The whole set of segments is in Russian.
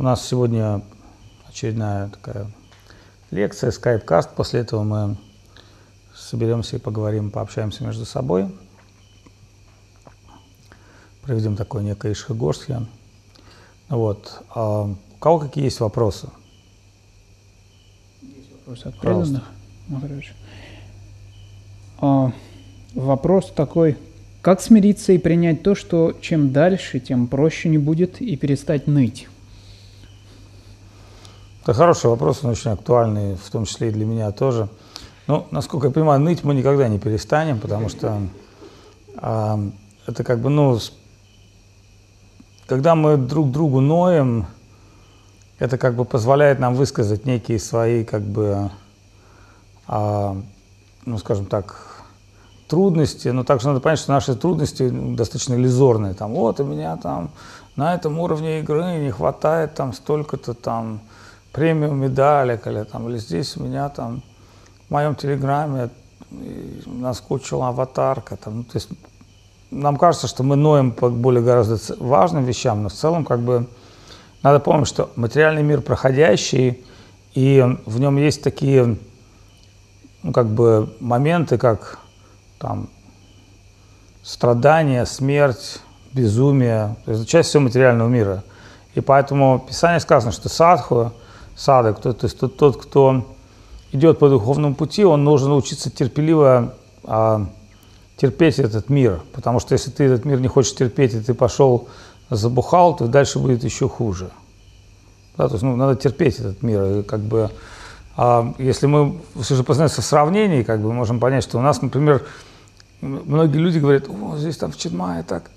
У нас сегодня очередная такая лекция, скайп-каст. После этого мы соберемся и поговорим, пообщаемся между собой. Проведем такое некое ишхагорсхи. Вот. А у кого какие есть вопросы? Есть вопросы от преданных. А, вопрос такой. Как смириться и принять то, что чем дальше, тем проще не будет и перестать ныть? Это хороший вопрос, он очень актуальный, в том числе и для меня тоже. Ну, насколько я понимаю, ныть мы никогда не перестанем, потому что а, это как бы, ну, когда мы друг другу ноем, это как бы позволяет нам высказать некие свои, как бы, а, ну, скажем так, трудности, но также надо понять, что наши трудности достаточно иллюзорные. Там, вот у меня там на этом уровне игры не хватает там столько-то там премиум медалек, или, там, или здесь у меня там в моем телеграме наскучила аватарка. Там, ну, то есть нам кажется, что мы ноем по более гораздо важным вещам, но в целом как бы надо помнить, что материальный мир проходящий, и в нем есть такие ну, как бы моменты, как там, страдания, смерть, безумие, то есть часть всего материального мира. И поэтому в Писании сказано, что садху, садок, то, то есть тот, тот, кто идет по духовному пути, он должен научиться терпеливо а, терпеть этот мир. Потому что если ты этот мир не хочешь терпеть, и ты пошел забухал, то дальше будет еще хуже. Да, то есть ну, надо терпеть этот мир. И как бы, а, если мы все же познаемся в сравнении, как бы можем понять, что у нас, например, Многие люди говорят, о, здесь там в Чедмае так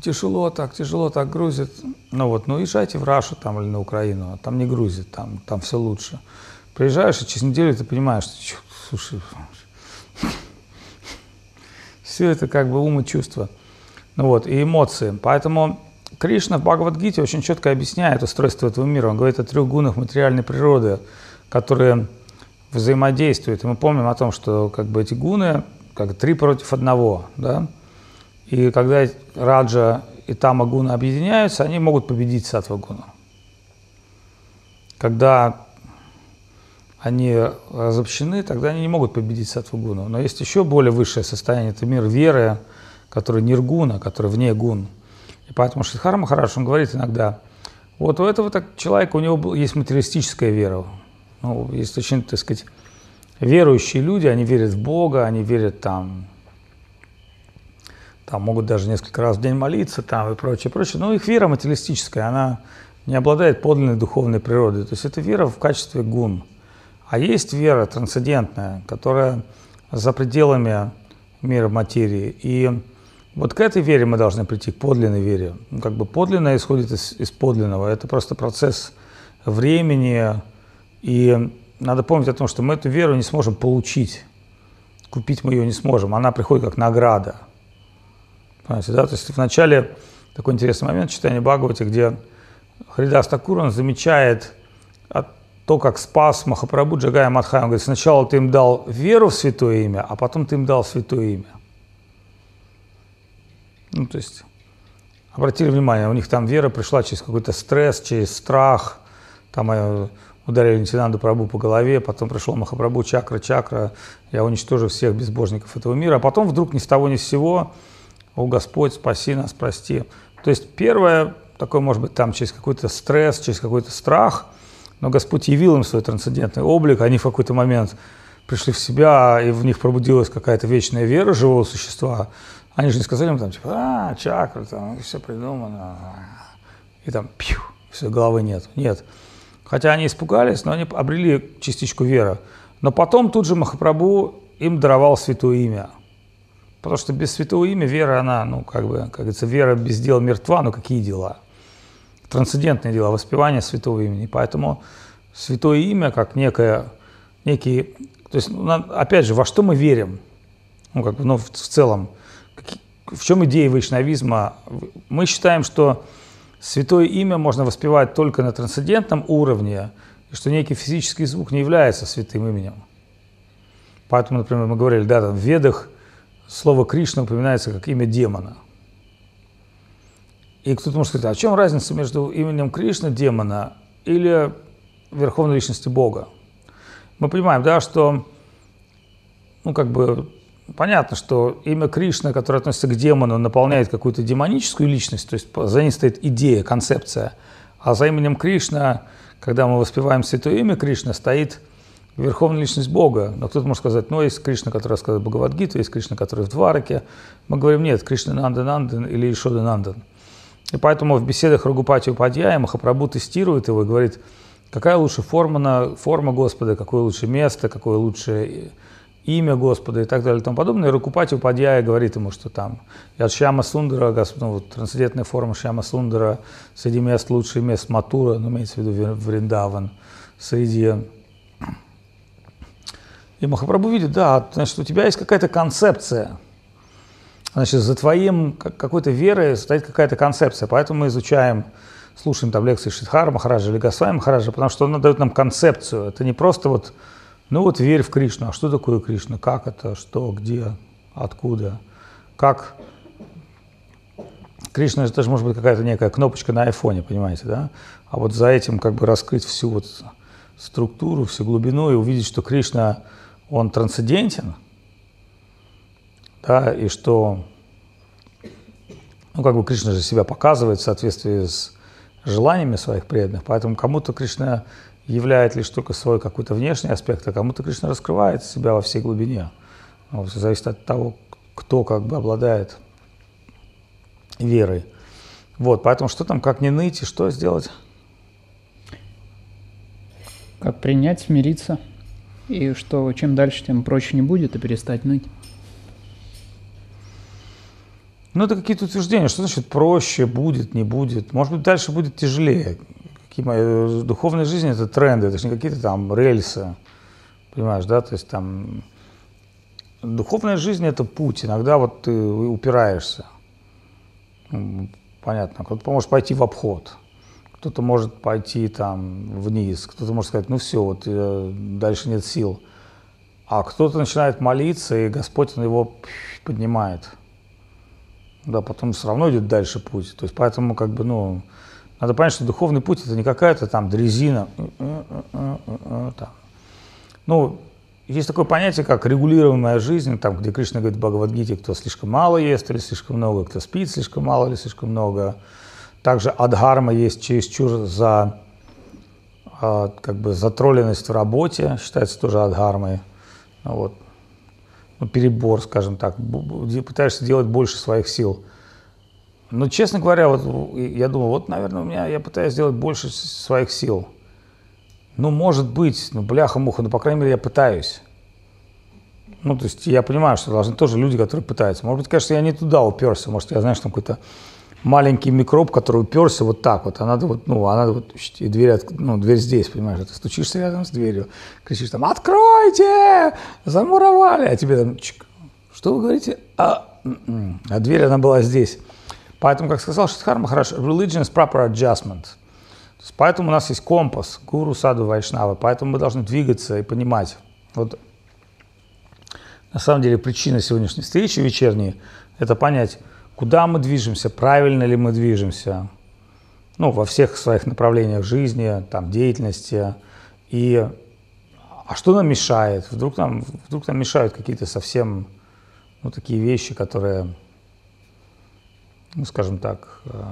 тяжело, так тяжело, так грузит. Ну вот, ну езжайте в Рашу там или на Украину, а там не грузит, там, там все лучше. Приезжаешь, и через неделю ты понимаешь, что, слушай, все это как бы ум и чувства. Ну вот, и эмоции. Поэтому Кришна в Бхагавадгите очень четко объясняет устройство этого мира. Он говорит о трех гунах материальной природы, которые взаимодействуют. И мы помним о том, что как бы эти гуны как три против одного, да. И когда Раджа и Тамагуна объединяются, они могут победить Сатвагуну. Когда они разобщены, тогда они не могут победить Сатвагуну. Но есть еще более высшее состояние, это мир веры, который ниргуна, который вне гун. И поэтому Шидхар Махараш, он говорит иногда, вот у этого так, человека, у него есть материалистическая вера, ну, есть очень, так сказать, верующие люди, они верят в Бога, они верят там, там могут даже несколько раз в день молиться там и прочее, прочее. Но их вера материалистическая, она не обладает подлинной духовной природой. То есть это вера в качестве гун. А есть вера трансцендентная, которая за пределами мира материи. И вот к этой вере мы должны прийти, к подлинной вере. Ну, как бы подлинное исходит из, из подлинного. Это просто процесс времени и надо помнить о том, что мы эту веру не сможем получить. Купить мы ее не сможем. Она приходит как награда. Понимаете, да? То есть вначале такой интересный момент читания Бхагавати, где Хридас Такур, замечает то, как спас Махапрабху Джагая Мадхай. Он говорит, сначала ты им дал веру в святое имя, а потом ты им дал святое имя. Ну, то есть, обратили внимание, у них там вера пришла через какой-то стресс, через страх, там э, ударили Нитинанду Прабу по голове, потом пришел Махапрабху, чакра, чакра, я уничтожу всех безбожников этого мира, а потом вдруг ни с того ни с сего, о Господь, спаси нас, прости. То есть первое, такое может быть там через какой-то стресс, через какой-то страх, но Господь явил им свой трансцендентный облик, они в какой-то момент пришли в себя, и в них пробудилась какая-то вечная вера живого существа. Они же не сказали им там, типа, а, чакра, там, все придумано, и там, пью, все, головы нет. Нет. Хотя они испугались, но они обрели частичку веры. Но потом тут же Махапрабху им даровал святое имя. Потому что без святого имя вера, она, ну, как бы, как говорится, вера без дела мертва, но какие дела? Трансцендентные дела, воспевание святого имени. Поэтому святое имя, как некое, некий, то есть, ну, опять же, во что мы верим? Ну, как бы, ну, в, в целом, в чем идея вайшнавизма? Мы считаем, что Святое имя можно воспевать только на трансцендентном уровне, и что некий физический звук не является святым именем. Поэтому, например, мы говорили, да, там в Ведах слово Кришна упоминается как имя демона. И кто-то может сказать, а в чем разница между именем Кришны, демона, или верховной личности Бога? Мы понимаем, да, что, ну, как бы, понятно, что имя Кришна, которое относится к демону, наполняет какую-то демоническую личность, то есть за ней стоит идея, концепция. А за именем Кришна, когда мы воспеваем святое имя Кришна, стоит верховная личность Бога. Но кто-то может сказать, ну, есть Кришна, который рассказывает Бхагавадгиту, есть Кришна, который в Двараке. Мы говорим, нет, Кришна Нандан Нандан или Ишода Нандан. И поэтому в беседах Рагупати Упадьяя Махапрабху тестирует его и говорит, какая лучшая форма, на, форма Господа, какое лучшее место, какое лучшее имя Господа и так далее и тому подобное. И Ракупати Упадьяя говорит ему, что там от Шьяма Сундара, ну, вот, трансцендентная форма Шьяма Сундара, среди мест лучшие мест Матура, ну, имеется в виду Вриндаван, среди... И Махапрабху видит, да, значит, у тебя есть какая-то концепция – Значит, за твоим какой-то верой стоит какая-то концепция, поэтому мы изучаем, слушаем там лекции Шидхара Махараджа или Госвами Махараджа, потому что он дает нам концепцию. Это не просто вот, ну вот верь в Кришну. А что такое Кришна? Как это? Что? Где? Откуда? Как? Кришна это же может быть какая-то некая кнопочка на айфоне, понимаете, да? А вот за этим как бы раскрыть всю вот структуру, всю глубину и увидеть, что Кришна, он трансцендентен – да, и что, ну, как бы Кришна же себя показывает в соответствии с желаниями своих преданных, поэтому кому-то Кришна являет лишь только свой какой-то внешний аспект, а кому-то Кришна раскрывает себя во всей глубине. Ну, все зависит от того, кто как бы обладает верой. Вот, поэтому что там, как не ныть и что сделать? Как принять, смириться, и что чем дальше, тем проще не будет, и перестать ныть. Ну, это какие-то утверждения. Что значит проще, будет, не будет? Может быть, дальше будет тяжелее. Какие мои... Э, духовная жизнь – это тренды, это же не какие-то там рельсы. Понимаешь, да? То есть там духовная жизнь – это путь. Иногда вот ты упираешься. Ну, понятно. Кто-то может пойти в обход. Кто-то может пойти там вниз. Кто-то может сказать, ну все, вот э, дальше нет сил. А кто-то начинает молиться, и Господь он его поднимает – да, потом все равно идет дальше путь. То есть поэтому как бы, ну, надо понять, что духовный путь это не какая-то там дрезина. Там. Ну, есть такое понятие, как регулируемая жизнь, там, где Кришна говорит в Бхагавадгите, кто слишком мало ест или слишком много, кто спит слишком мало или слишком много. Также адхарма есть чересчур за а, как бы затроленность в работе, считается тоже адхармой. Вот ну, перебор, скажем так, пытаешься делать больше своих сил. Но, честно говоря, вот я думаю, вот, наверное, у меня я пытаюсь сделать больше своих сил. Ну, может быть, ну, бляха-муха, ну, по крайней мере, я пытаюсь. Ну, то есть я понимаю, что должны тоже люди, которые пытаются. Может быть, конечно, я не туда уперся. Может, я, знаешь, там какой-то маленький микроб, который уперся вот так вот, а надо вот, ну, а надо вот, и дверь, ну, дверь здесь, понимаешь, ты стучишься рядом с дверью, кричишь там, откройте, замуровали, а тебе там, чик, что вы говорите? А, м-м, а дверь, она была здесь. Поэтому, как сказал Шидхар Махараш, religion is proper adjustment. Поэтому у нас есть компас, гуру, саду, вайшнава, поэтому мы должны двигаться и понимать. Вот на самом деле причина сегодняшней встречи вечерней – это понять, куда мы движемся, правильно ли мы движемся, ну, во всех своих направлениях жизни, там, деятельности, и а что нам мешает? Вдруг нам, вдруг нам мешают какие-то совсем, ну, такие вещи, которые, ну, скажем так, э,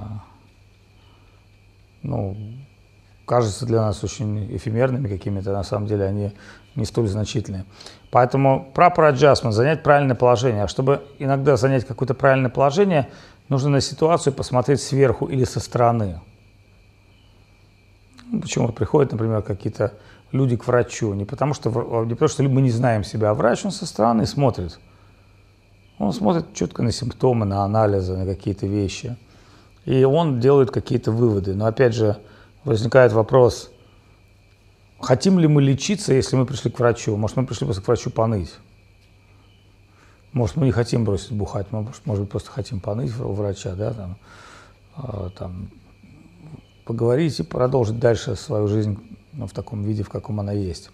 ну, кажутся для нас очень эфемерными какими-то, на самом деле они не столь значительные. Поэтому proper adjustment, занять правильное положение. А чтобы иногда занять какое-то правильное положение, нужно на ситуацию посмотреть сверху или со стороны. Ну, почему приходят, например, какие-то люди к врачу? Не потому, что, не потому что мы не знаем себя, а врач, он со стороны смотрит. Он смотрит четко на симптомы, на анализы, на какие-то вещи. И он делает какие-то выводы. Но опять же, возникает вопрос, хотим ли мы лечиться, если мы пришли к врачу? Может, мы пришли просто к врачу поныть? Может, мы не хотим бросить бухать, мы, может быть, просто хотим поныть у врача, да, там, э, там, поговорить и продолжить дальше свою жизнь ну, в таком виде, в каком она есть.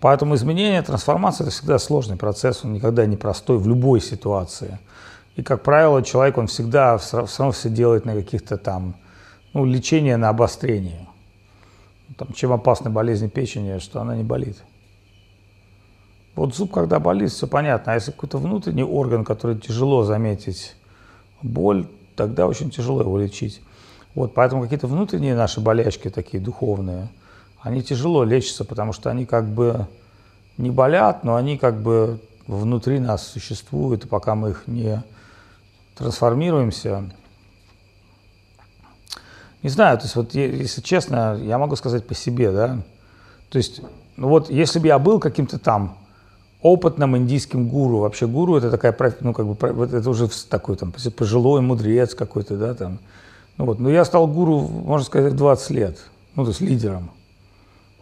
Поэтому изменение, трансформация – это всегда сложный процесс, он никогда не простой в любой ситуации. И, как правило, человек, он всегда все равно все делает на каких-то там, ну, лечение на обострение. Там, чем опасна болезнь печени, что она не болит. Вот зуб, когда болит, все понятно. А если какой-то внутренний орган, который тяжело заметить боль, тогда очень тяжело его лечить. Вот, поэтому какие-то внутренние наши болячки такие духовные, они тяжело лечатся, потому что они как бы не болят, но они как бы внутри нас существуют, и пока мы их не трансформируемся. Не знаю, то есть вот если честно, я могу сказать по себе, да, то есть, ну вот если бы я был каким-то там опытным индийским гуру, вообще гуру это такая, ну как бы, это уже такой там пожилой мудрец какой-то, да, там, ну вот, но я стал гуру, можно сказать, в 20 лет, ну то есть лидером,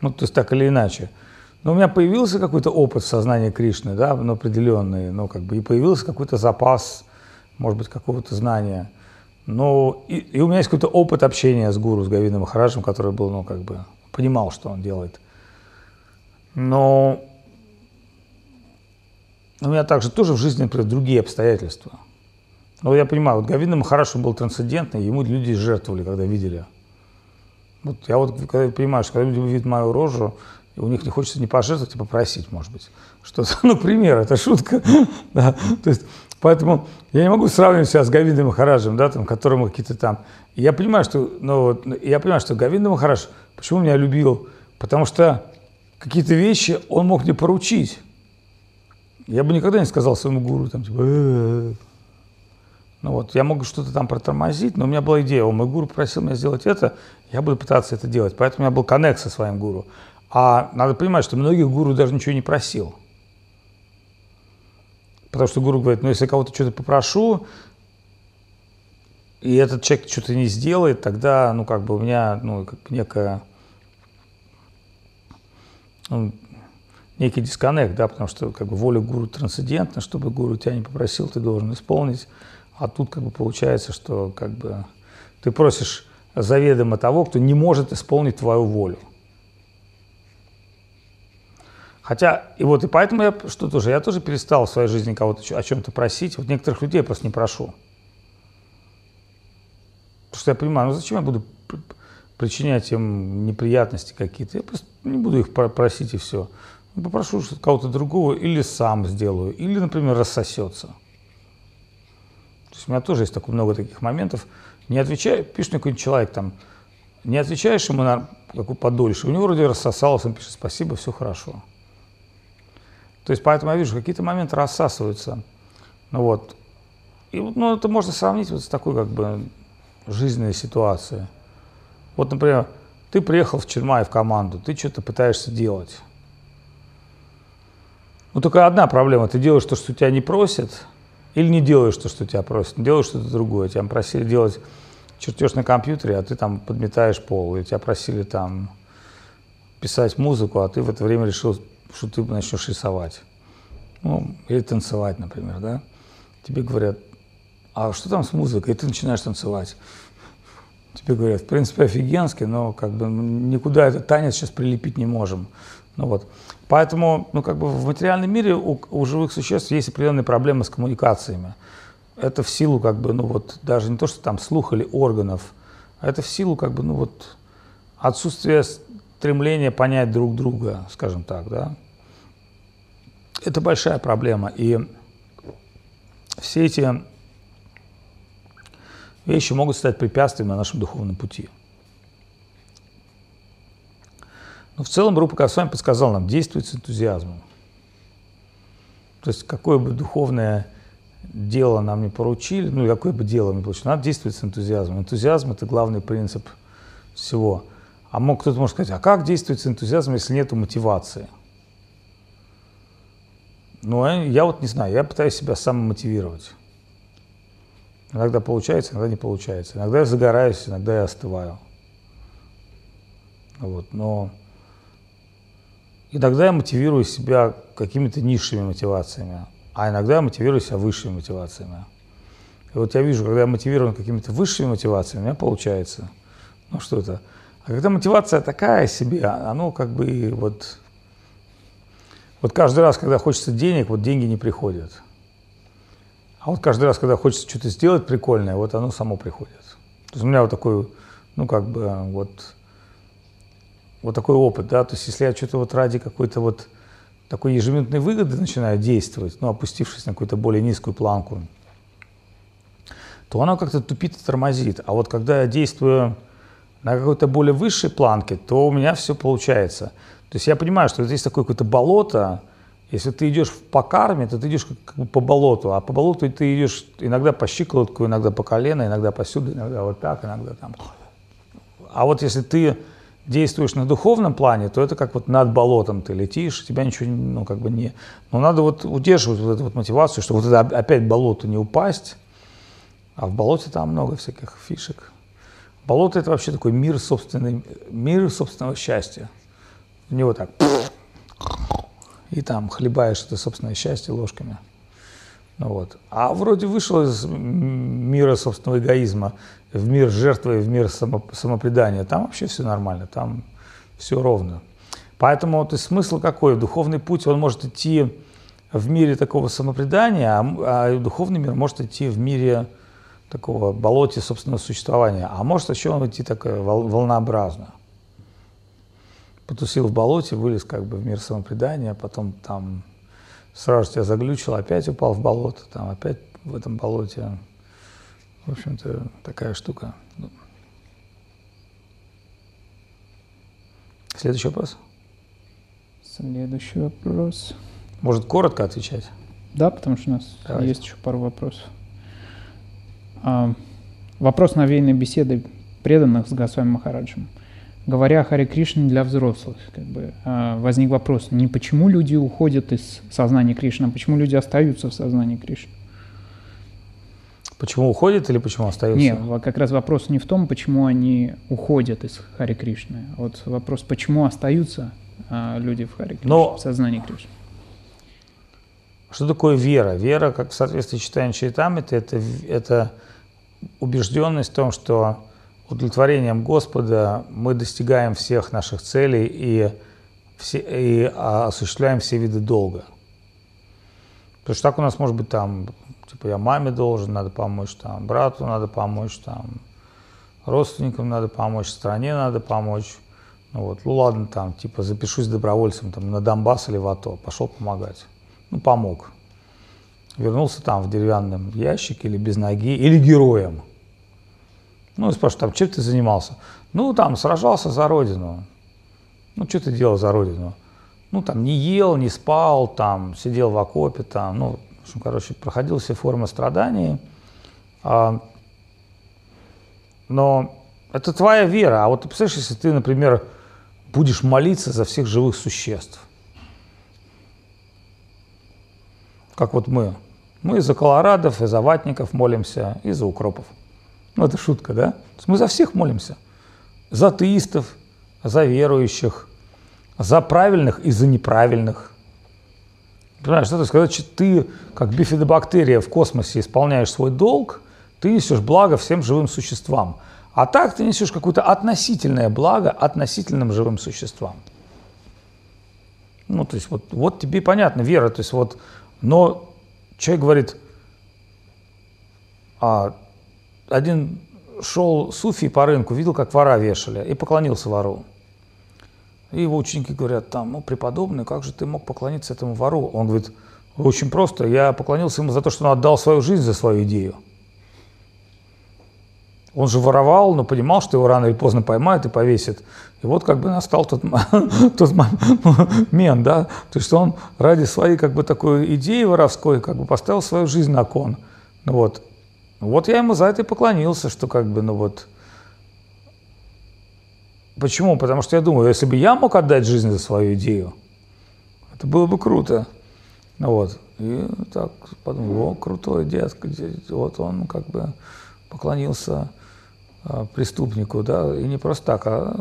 ну то есть так или иначе. Но у меня появился какой-то опыт сознания Кришны, да, ну, определенный, ну, как бы, и появился какой-то запас может быть, какого-то знания. Но и, и у меня есть какой-то опыт общения с гуру, с Гавином Махараджем, который был, ну, как бы, понимал, что он делает. Но у меня также тоже в жизни, например, другие обстоятельства. Но я понимаю, вот Гавина Махараш был трансцендентный, ему люди жертвовали, когда видели. Вот я вот когда понимаю, что когда люди видят мою рожу, у них не хочется не пожертвовать, а попросить, может быть. Что-то, ну, пример, это шутка. То есть Поэтому я не могу сравнивать себя с Гавиндом Махараджем, да, там, которому какие-то там... Я понимаю, что, ну, вот, я понимаю, что Гавинда Махарадж, почему меня любил? Потому что какие-то вещи он мог мне поручить. Я бы никогда не сказал своему гуру, там, типа, ну вот, я мог что-то там протормозить, но у меня была идея, о, мой гуру просил меня сделать это, я буду пытаться это делать. Поэтому у меня был коннект со своим гуру. А надо понимать, что многих гуру даже ничего не просил. Потому что гуру говорит, ну если кого-то что-то попрошу, и этот человек что-то не сделает, тогда, ну, как бы у меня, ну, как бы некая, ну, некий дисконнект, да, потому что, как бы, воля гуру трансцендентна, чтобы гуру тебя не попросил, ты должен исполнить, а тут, как бы, получается, что, как бы, ты просишь заведомо того, кто не может исполнить твою волю. Хотя, и вот, и поэтому я, что тоже, я тоже перестал в своей жизни кого-то о чем-то просить. Вот некоторых людей я просто не прошу. Потому что я понимаю, ну зачем я буду причинять им неприятности какие-то? Я просто не буду их просить и все. Ну, попрошу кого-то другого или сам сделаю, или, например, рассосется. То есть у меня тоже есть такое, много таких моментов. Не отвечай, пишет мне какой-нибудь человек там, не отвечаешь ему на какую подольше, у него вроде рассосалось, он пишет спасибо, все хорошо. То есть поэтому я вижу, какие-то моменты рассасываются. Ну вот. И ну, это можно сравнить вот с такой как бы жизненной ситуацией. Вот, например, ты приехал в Чермай в команду, ты что-то пытаешься делать. Ну, только одна проблема. Ты делаешь то, что тебя не просят, или не делаешь то, что тебя просят. Делаешь что-то другое. Тебя просили делать чертеж на компьютере, а ты там подметаешь пол. И тебя просили там писать музыку, а ты в это время решил что ты начнешь рисовать. Ну, или танцевать, например, да. Тебе говорят, а что там с музыкой? И ты начинаешь танцевать. Тебе говорят, в принципе, офигенский, но как бы никуда этот танец сейчас прилепить не можем. Ну вот. Поэтому, ну как бы в материальном мире у, у живых существ есть определенные проблемы с коммуникациями. Это в силу как бы, ну вот, даже не то, что там слух или органов, а это в силу как бы, ну вот, отсутствия стремления понять друг друга, скажем так, да. Это большая проблема. И все эти вещи могут стать препятствием на нашем духовном пути. Но в целом Рупа Госвами подсказал нам, действовать с энтузиазмом. То есть какое бы духовное дело нам не поручили, ну или какое бы дело не получили, надо действовать с энтузиазмом. Энтузиазм – это главный принцип всего. А мог кто-то может сказать, а как действовать с энтузиазмом, если нет мотивации – ну, а я вот не знаю, я пытаюсь себя самомотивировать. Иногда получается, иногда не получается. Иногда я загораюсь, иногда я остываю. Вот, но иногда я мотивирую себя какими-то низшими мотивациями, а иногда я мотивирую себя высшими мотивациями. И вот я вижу, когда я мотивирован какими-то высшими мотивациями, у меня получается. Ну что это? А когда мотивация такая себе, оно как бы вот вот каждый раз, когда хочется денег, вот деньги не приходят. А вот каждый раз, когда хочется что-то сделать прикольное, вот оно само приходит. То есть у меня вот такой, ну как бы вот, вот такой опыт, да, то есть если я что-то вот ради какой-то вот такой ежеминутной выгоды начинаю действовать, ну опустившись на какую-то более низкую планку, то оно как-то тупит и тормозит. А вот когда я действую на какой-то более высшей планке, то у меня все получается. То есть я понимаю, что здесь такое какое-то болото, если ты идешь по карме, то ты идешь как бы по болоту, а по болоту ты идешь иногда по щиколотку, иногда по колено, иногда по сюда, иногда вот так, иногда там. А вот если ты действуешь на духовном плане, то это как вот над болотом ты летишь, тебя ничего, ну, как бы не... Но надо вот удерживать вот эту вот мотивацию, чтобы вот это опять болото не упасть, а в болоте там много всяких фишек. Болото – это вообще такой мир, собственный, мир собственного счастья. В него так и там хлебаешь это собственное счастье ложками. Ну, вот. А вроде вышел из мира собственного эгоизма в мир жертвы, в мир само, самопредания. Там вообще все нормально, там все ровно. Поэтому то есть, смысл какой? Духовный путь, он может идти в мире такого самопредания, а, а духовный мир может идти в мире такого болоте собственного существования. А может еще он идти так волнообразно потусил в болоте, вылез как бы в мир самопредания, потом там сразу тебя заглючил, опять упал в болото, там опять в этом болоте. В общем-то, такая штука. Ну. Следующий вопрос. Следующий вопрос. Может, коротко отвечать? Да, потому что у нас Давайте. есть еще пару вопросов. А, вопрос навеянной беседы преданных с Госвами Махараджем говоря о Харе Кришне для взрослых, как бы, а, возник вопрос, не почему люди уходят из сознания Кришны, а почему люди остаются в сознании Кришны. Почему уходят или почему остаются? Нет, как раз вопрос не в том, почему они уходят из Хари Кришны, а вот вопрос, почему остаются люди в Хари Кришне, Но... в сознании Кришны. Что такое вера? Вера, как в соответствии с читанием Чайтамриты, это, это убежденность в том, что удовлетворением Господа мы достигаем всех наших целей и, все, и а, осуществляем все виды долга. Потому что так у нас может быть там, типа я маме должен, надо помочь, там, брату надо помочь, там, родственникам надо помочь, стране надо помочь. Ну вот, ну ладно, там, типа запишусь добровольцем там, на Донбасс или в АТО, пошел помогать. Ну, помог. Вернулся там в деревянном ящике или без ноги, или героем. Ну, и спрашивают, там, чем ты занимался? Ну, там, сражался за родину. Ну, что ты делал за родину? Ну, там, не ел, не спал, там, сидел в окопе, там, ну, в общем, короче, проходил все формы страданий. А, но это твоя вера. А вот ты представляешь, если ты, например, будешь молиться за всех живых существ, как вот мы. Мы за колорадов, и за ватников молимся, и за укропов. Ну, это шутка, да? Мы за всех молимся. За атеистов, за верующих, за правильных и за неправильных. Понимаешь, да? то есть, когда ты, как бифидобактерия в космосе, исполняешь свой долг, ты несешь благо всем живым существам. А так ты несешь какое-то относительное благо относительным живым существам. Ну, то есть, вот, вот тебе понятно, вера, то есть, вот, но человек говорит, а один шел суфий по рынку, видел, как вора вешали, и поклонился вору. И его ученики говорят, там, ну, преподобный, как же ты мог поклониться этому вору? Он говорит, очень просто, я поклонился ему за то, что он отдал свою жизнь за свою идею. Он же воровал, но понимал, что его рано или поздно поймают и повесят. И вот как бы настал тот, тот момент, да, то есть он ради своей как бы такой идеи воровской как бы поставил свою жизнь на кон. Ну вот, вот я ему за это и поклонился, что как бы, ну вот... Почему? Потому что я думаю, если бы я мог отдать жизнь за свою идею, это было бы круто. Ну вот. И так подумал, о, крутой дед, вот он как бы поклонился преступнику, да, и не просто так, а,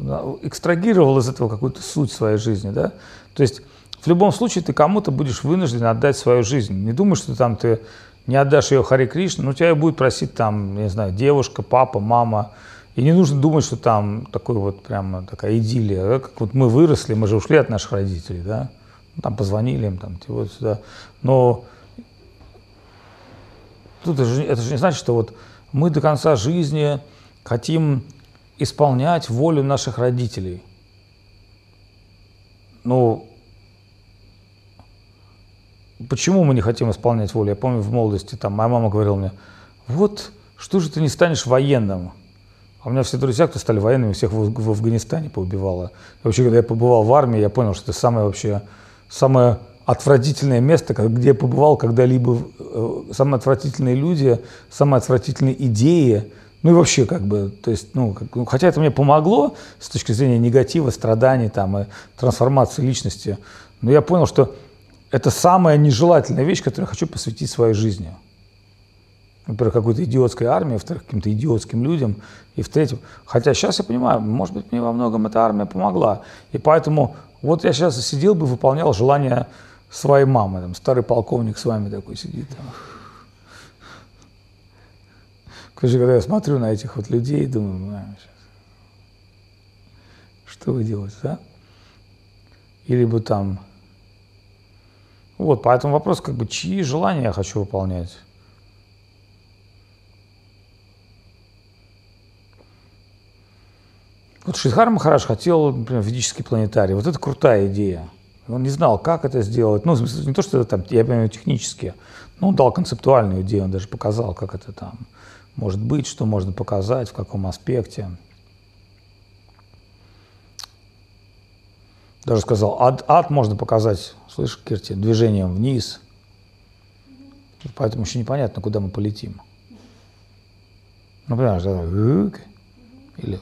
а экстрагировал из этого какую-то суть своей жизни, да. То есть в любом случае ты кому-то будешь вынужден отдать свою жизнь. Не думай, что там ты не отдашь ее Хари Кришне, ну тебя будет просить там, не знаю, девушка, папа, мама. И не нужно думать, что там такой вот прямо такая идиллия, да? как вот мы выросли, мы же ушли от наших родителей, да, ну, там позвонили им, там, вот сюда. Но Тут это же, это же не значит, что вот мы до конца жизни хотим исполнять волю наших родителей. Ну, почему мы не хотим исполнять волю? Я помню в молодости, там, моя мама говорила мне, вот, что же ты не станешь военным? А у меня все друзья, кто стали военными, всех в, в Афганистане поубивало. И вообще, когда я побывал в армии, я понял, что это самое вообще, самое отвратительное место, где я побывал когда-либо, э, самые отвратительные люди, самые отвратительные идеи, ну и вообще как бы, то есть, ну, как, ну, хотя это мне помогло с точки зрения негатива, страданий там и трансформации личности, но я понял, что это самая нежелательная вещь, которую я хочу посвятить своей жизни. Во-первых, какой-то идиотской армии, во-вторых, каким-то идиотским людям, и в-третьих, хотя сейчас я понимаю, может быть, мне во многом эта армия помогла, и поэтому вот я сейчас сидел бы, выполнял желание своей мамы, там, старый полковник с вами такой сидит. Там. Короче, когда я смотрю на этих вот людей, думаю, а, что вы делаете, да? Или бы там... Вот, поэтому вопрос, как бы, чьи желания я хочу выполнять? Вот Шидхар Махараш хотел, например, ведический планетарий. Вот это крутая идея. Он не знал, как это сделать. Ну, не то, что это там, я понимаю, технически, но он дал концептуальную идею, он даже показал, как это там может быть, что можно показать, в каком аспекте. Даже сказал, ад, ад можно показать, слышишь, Кирти, движением вниз. Поэтому еще непонятно, куда мы полетим. Ну, понимаешь, да, или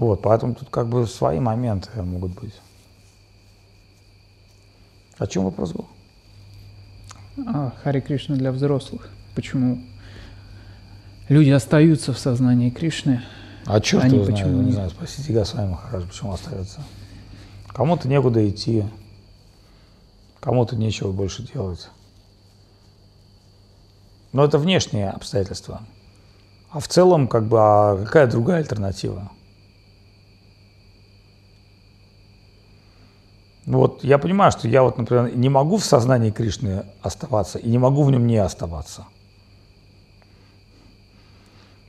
Вот, поэтому тут как бы свои моменты могут быть. О чем вопрос был? А, Хари Кришна для взрослых. Почему люди остаются в сознании Кришны? А черт они его почему знает, не знаю, спросите Госвами Махарадж, почему остаются. Кому-то некуда идти, кому-то нечего больше делать. Но это внешние обстоятельства. А в целом, как бы, а какая другая альтернатива? Вот я понимаю, что я вот, например, не могу в сознании Кришны оставаться и не могу в нем не оставаться.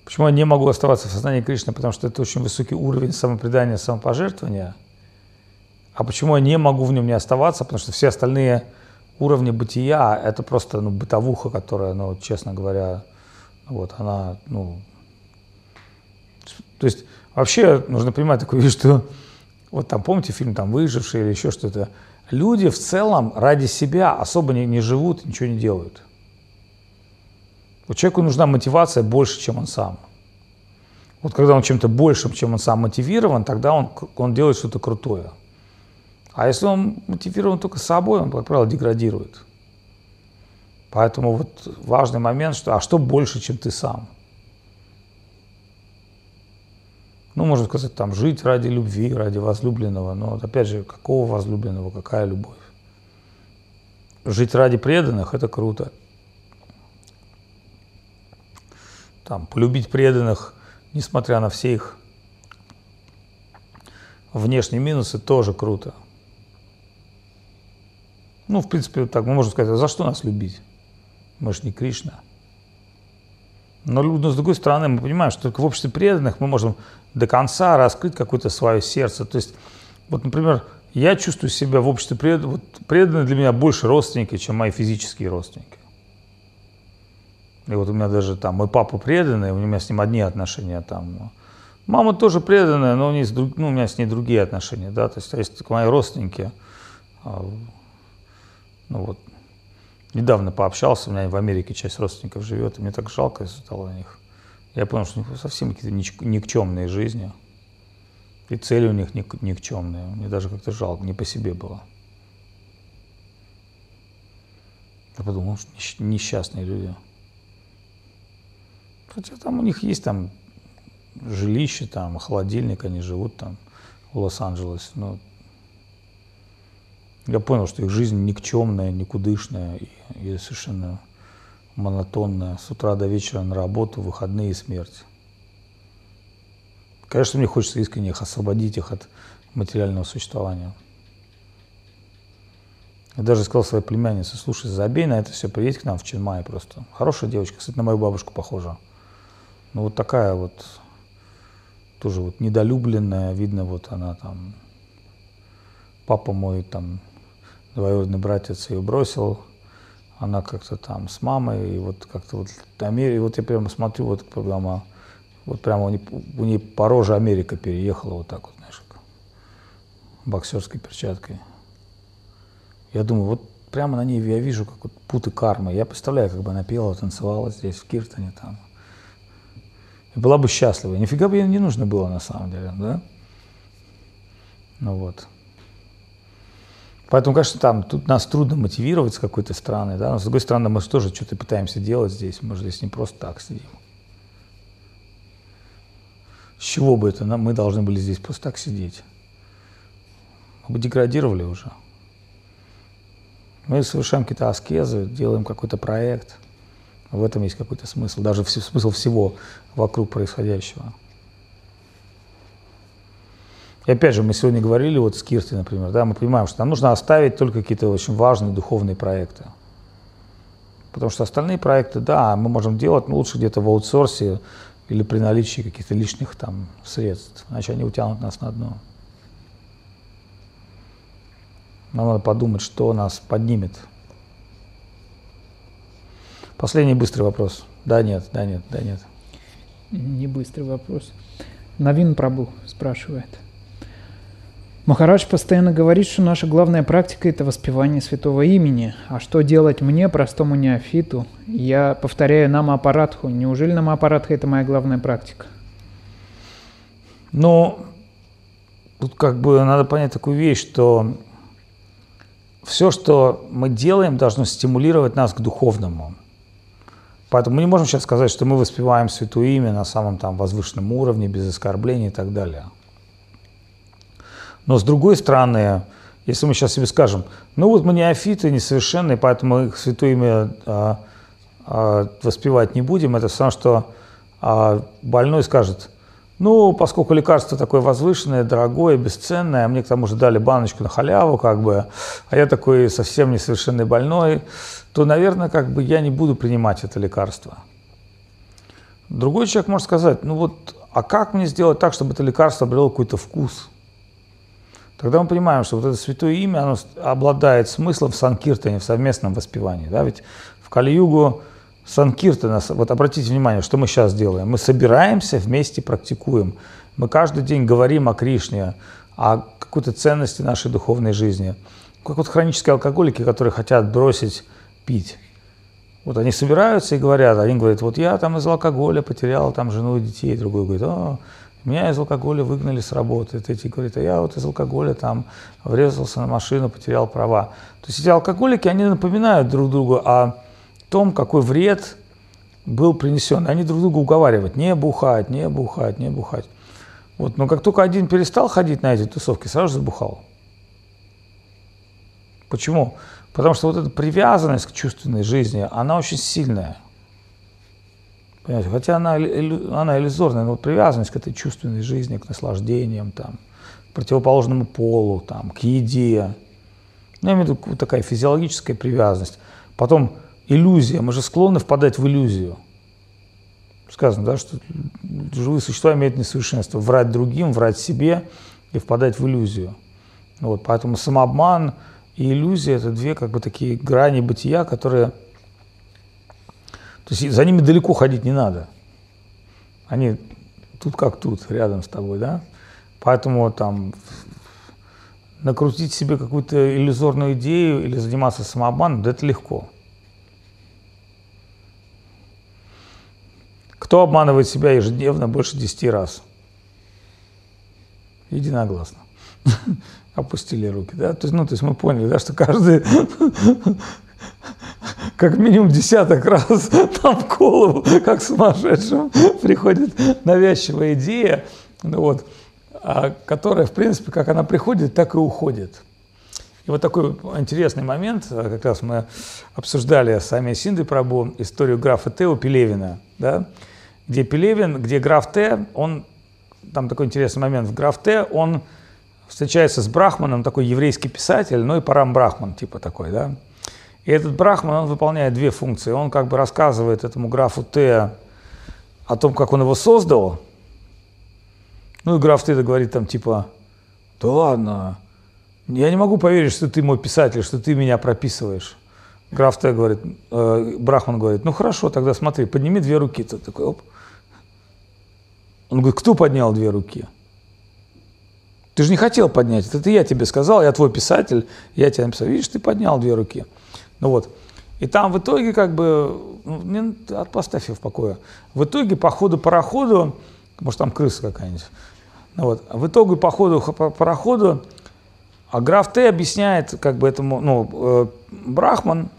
Почему я не могу оставаться в сознании Кришны? Потому что это очень высокий уровень самопредания, самопожертвования. А почему я не могу в нем не оставаться? Потому что все остальные уровни бытия – это просто ну, бытовуха, которая, ну, честно говоря, вот она, ну… То есть вообще нужно понимать такую вещь, что вот там, помните фильм там «Выживший» или еще что-то? Люди в целом ради себя особо не, не живут, ничего не делают. Вот человеку нужна мотивация больше, чем он сам. Вот когда он чем-то большим, чем он сам мотивирован, тогда он, он делает что-то крутое. А если он мотивирован только собой, он, как правило, деградирует. Поэтому вот важный момент, что а что больше, чем ты сам – ну, можно сказать, там, жить ради любви, ради возлюбленного. Но, опять же, какого возлюбленного, какая любовь? Жить ради преданных – это круто. Там, полюбить преданных, несмотря на все их внешние минусы, тоже круто. Ну, в принципе, так мы можем сказать, а за что нас любить? Мы же не Кришна. Но, но с другой стороны, мы понимаем, что только в обществе преданных мы можем до конца раскрыть какое-то свое сердце. То есть, вот, например, я чувствую себя в обществе пред... вот, преданные для меня больше родственники, чем мои физические родственники. И вот у меня даже там мой папа преданный, у меня с ним одни отношения там. Мама тоже преданная, но у, нее, ну, у меня с ней другие отношения, да, то есть, то есть мои родственники, а, ну вот, недавно пообщался, у меня в Америке часть родственников живет, и мне так жалко стало на них. Я понял, что у них совсем какие-то никчемные жизни. И цели у них никчемные. Мне даже как-то жалко, не по себе было. Я подумал, что несчастные люди. Хотя там у них есть там жилище, там холодильник, они живут там в Лос-Анджелесе. Но я понял, что их жизнь никчемная, никудышная и, и совершенно монотонная, с утра до вечера на работу, выходные и смерть. Конечно, мне хочется искренне их освободить их от материального существования. Я даже сказал своей племяннице, слушай, забей на это все, приедь к нам в Ченмай просто. Хорошая девочка, кстати, на мою бабушку похожа. Ну вот такая вот, тоже вот недолюбленная, видно, вот она там, папа мой там, двоюродный братец ее бросил, она как-то там с мамой, и вот как-то вот Америка, и вот я прямо смотрю, вот прямо, вот прямо у нее, у нее по роже Америка переехала вот так вот, знаешь, боксерской перчаткой. Я думаю, вот прямо на ней я вижу, как вот путы кармы. Я представляю, как бы она пела, танцевала здесь, в Киртоне там. И была бы счастлива. Нифига бы ей не нужно было на самом деле, да? Ну вот. Поэтому, конечно, там тут нас трудно мотивировать с какой-то стороны, да, но с другой стороны мы тоже что-то пытаемся делать здесь, мы же здесь не просто так сидим. С чего бы это мы должны были здесь просто так сидеть? Мы бы деградировали уже. Мы совершаем какие-то аскезы, делаем какой-то проект. В этом есть какой-то смысл, даже смысл всего вокруг происходящего. И опять же, мы сегодня говорили вот с Кирти, например, да, мы понимаем, что нам нужно оставить только какие-то очень важные духовные проекты. Потому что остальные проекты, да, мы можем делать, но лучше где-то в аутсорсе или при наличии каких-то лишних там средств, иначе они утянут нас на дно. Нам надо подумать, что нас поднимет. Последний быстрый вопрос. Да, нет, да, нет, да, нет. Не быстрый вопрос. Новин Прабу спрашивает. Махарадж постоянно говорит, что наша главная практика – это воспевание святого имени. А что делать мне, простому неофиту? Я повторяю нам аппаратху. Неужели нам аппаратха – это моя главная практика? Ну, тут как бы надо понять такую вещь, что все, что мы делаем, должно стимулировать нас к духовному. Поэтому мы не можем сейчас сказать, что мы воспеваем святое имя на самом там возвышенном уровне, без оскорблений и так далее. Но с другой стороны, если мы сейчас себе скажем, ну вот мы неофиты, несовершенные, поэтому их святое имя а, а, воспевать не будем, это все равно, что а, больной скажет, ну, поскольку лекарство такое возвышенное, дорогое, бесценное, а мне к тому же дали баночку на халяву, как бы, а я такой совсем несовершенный больной, то, наверное, как бы я не буду принимать это лекарство. Другой человек может сказать, ну вот, а как мне сделать так, чтобы это лекарство обрело какой-то вкус? Тогда мы понимаем, что вот это святое имя, оно обладает смыслом в Санкиртане, в совместном воспевании. Да? Ведь в Кали-Югу Санкиртана, вот обратите внимание, что мы сейчас делаем. Мы собираемся, вместе практикуем. Мы каждый день говорим о Кришне, о какой-то ценности нашей духовной жизни. Как вот хронические алкоголики, которые хотят бросить пить. Вот они собираются и говорят, один говорит, вот я там из алкоголя потерял там жену и детей, другой говорит, о, меня из алкоголя выгнали с работы. Третий говорит, а я вот из алкоголя там врезался на машину, потерял права. То есть эти алкоголики, они напоминают друг другу о том, какой вред был принесен. Они друг друга уговаривают, не бухать, не бухать, не бухать. Вот, но как только один перестал ходить на эти тусовки, сразу забухал. Почему? Потому что вот эта привязанность к чувственной жизни, она очень сильная. Понимаете? Хотя она, она иллюзорная, но вот привязанность к этой чувственной жизни, к наслаждениям, там, к противоположному полу, там, к еде. Ну, я имею в виду вот такая физиологическая привязанность. Потом иллюзия. Мы же склонны впадать в иллюзию. Сказано, да, что живые существа имеют несовершенство. Врать другим, врать себе и впадать в иллюзию. Вот, поэтому самообман и иллюзия – это две как бы такие грани бытия, которые то есть за ними далеко ходить не надо. Они тут как тут, рядом с тобой, да? Поэтому там накрутить себе какую-то иллюзорную идею или заниматься самообманом, да это легко. Кто обманывает себя ежедневно больше 10 раз? Единогласно. Опустили руки, да? То есть, ну, то есть мы поняли, да, что каждый как минимум десяток раз там в голову, как сумасшедшим, приходит навязчивая идея, ну вот, а, которая, в принципе, как она приходит, так и уходит. И вот такой интересный момент, а, как раз мы обсуждали с Ами Синды Прабу историю графа Т у Пелевина, да, где Пелевин, где граф Т, он, там такой интересный момент, в граф Т, он встречается с Брахманом, такой еврейский писатель, ну и Парам Брахман, типа такой, да. И этот Брахман, он выполняет две функции. Он как бы рассказывает этому графу Т о том, как он его создал. Ну и граф Т говорит там типа, да ладно, я не могу поверить, что ты мой писатель, что ты меня прописываешь. Граф Т говорит, э, Брахман говорит, ну хорошо, тогда смотри, подними две руки. Тот такой, оп. Он говорит, кто поднял две руки? Ты же не хотел поднять, это я тебе сказал, я твой писатель, я тебе написал, видишь, ты поднял две руки. Ну вот. И там в итоге как бы, ну, поставь ее в покое. В итоге по ходу пароходу, может там крыса какая-нибудь, ну вот, в итоге по ходу пароходу а граф Т объясняет как бы этому, ну, э, Брахман,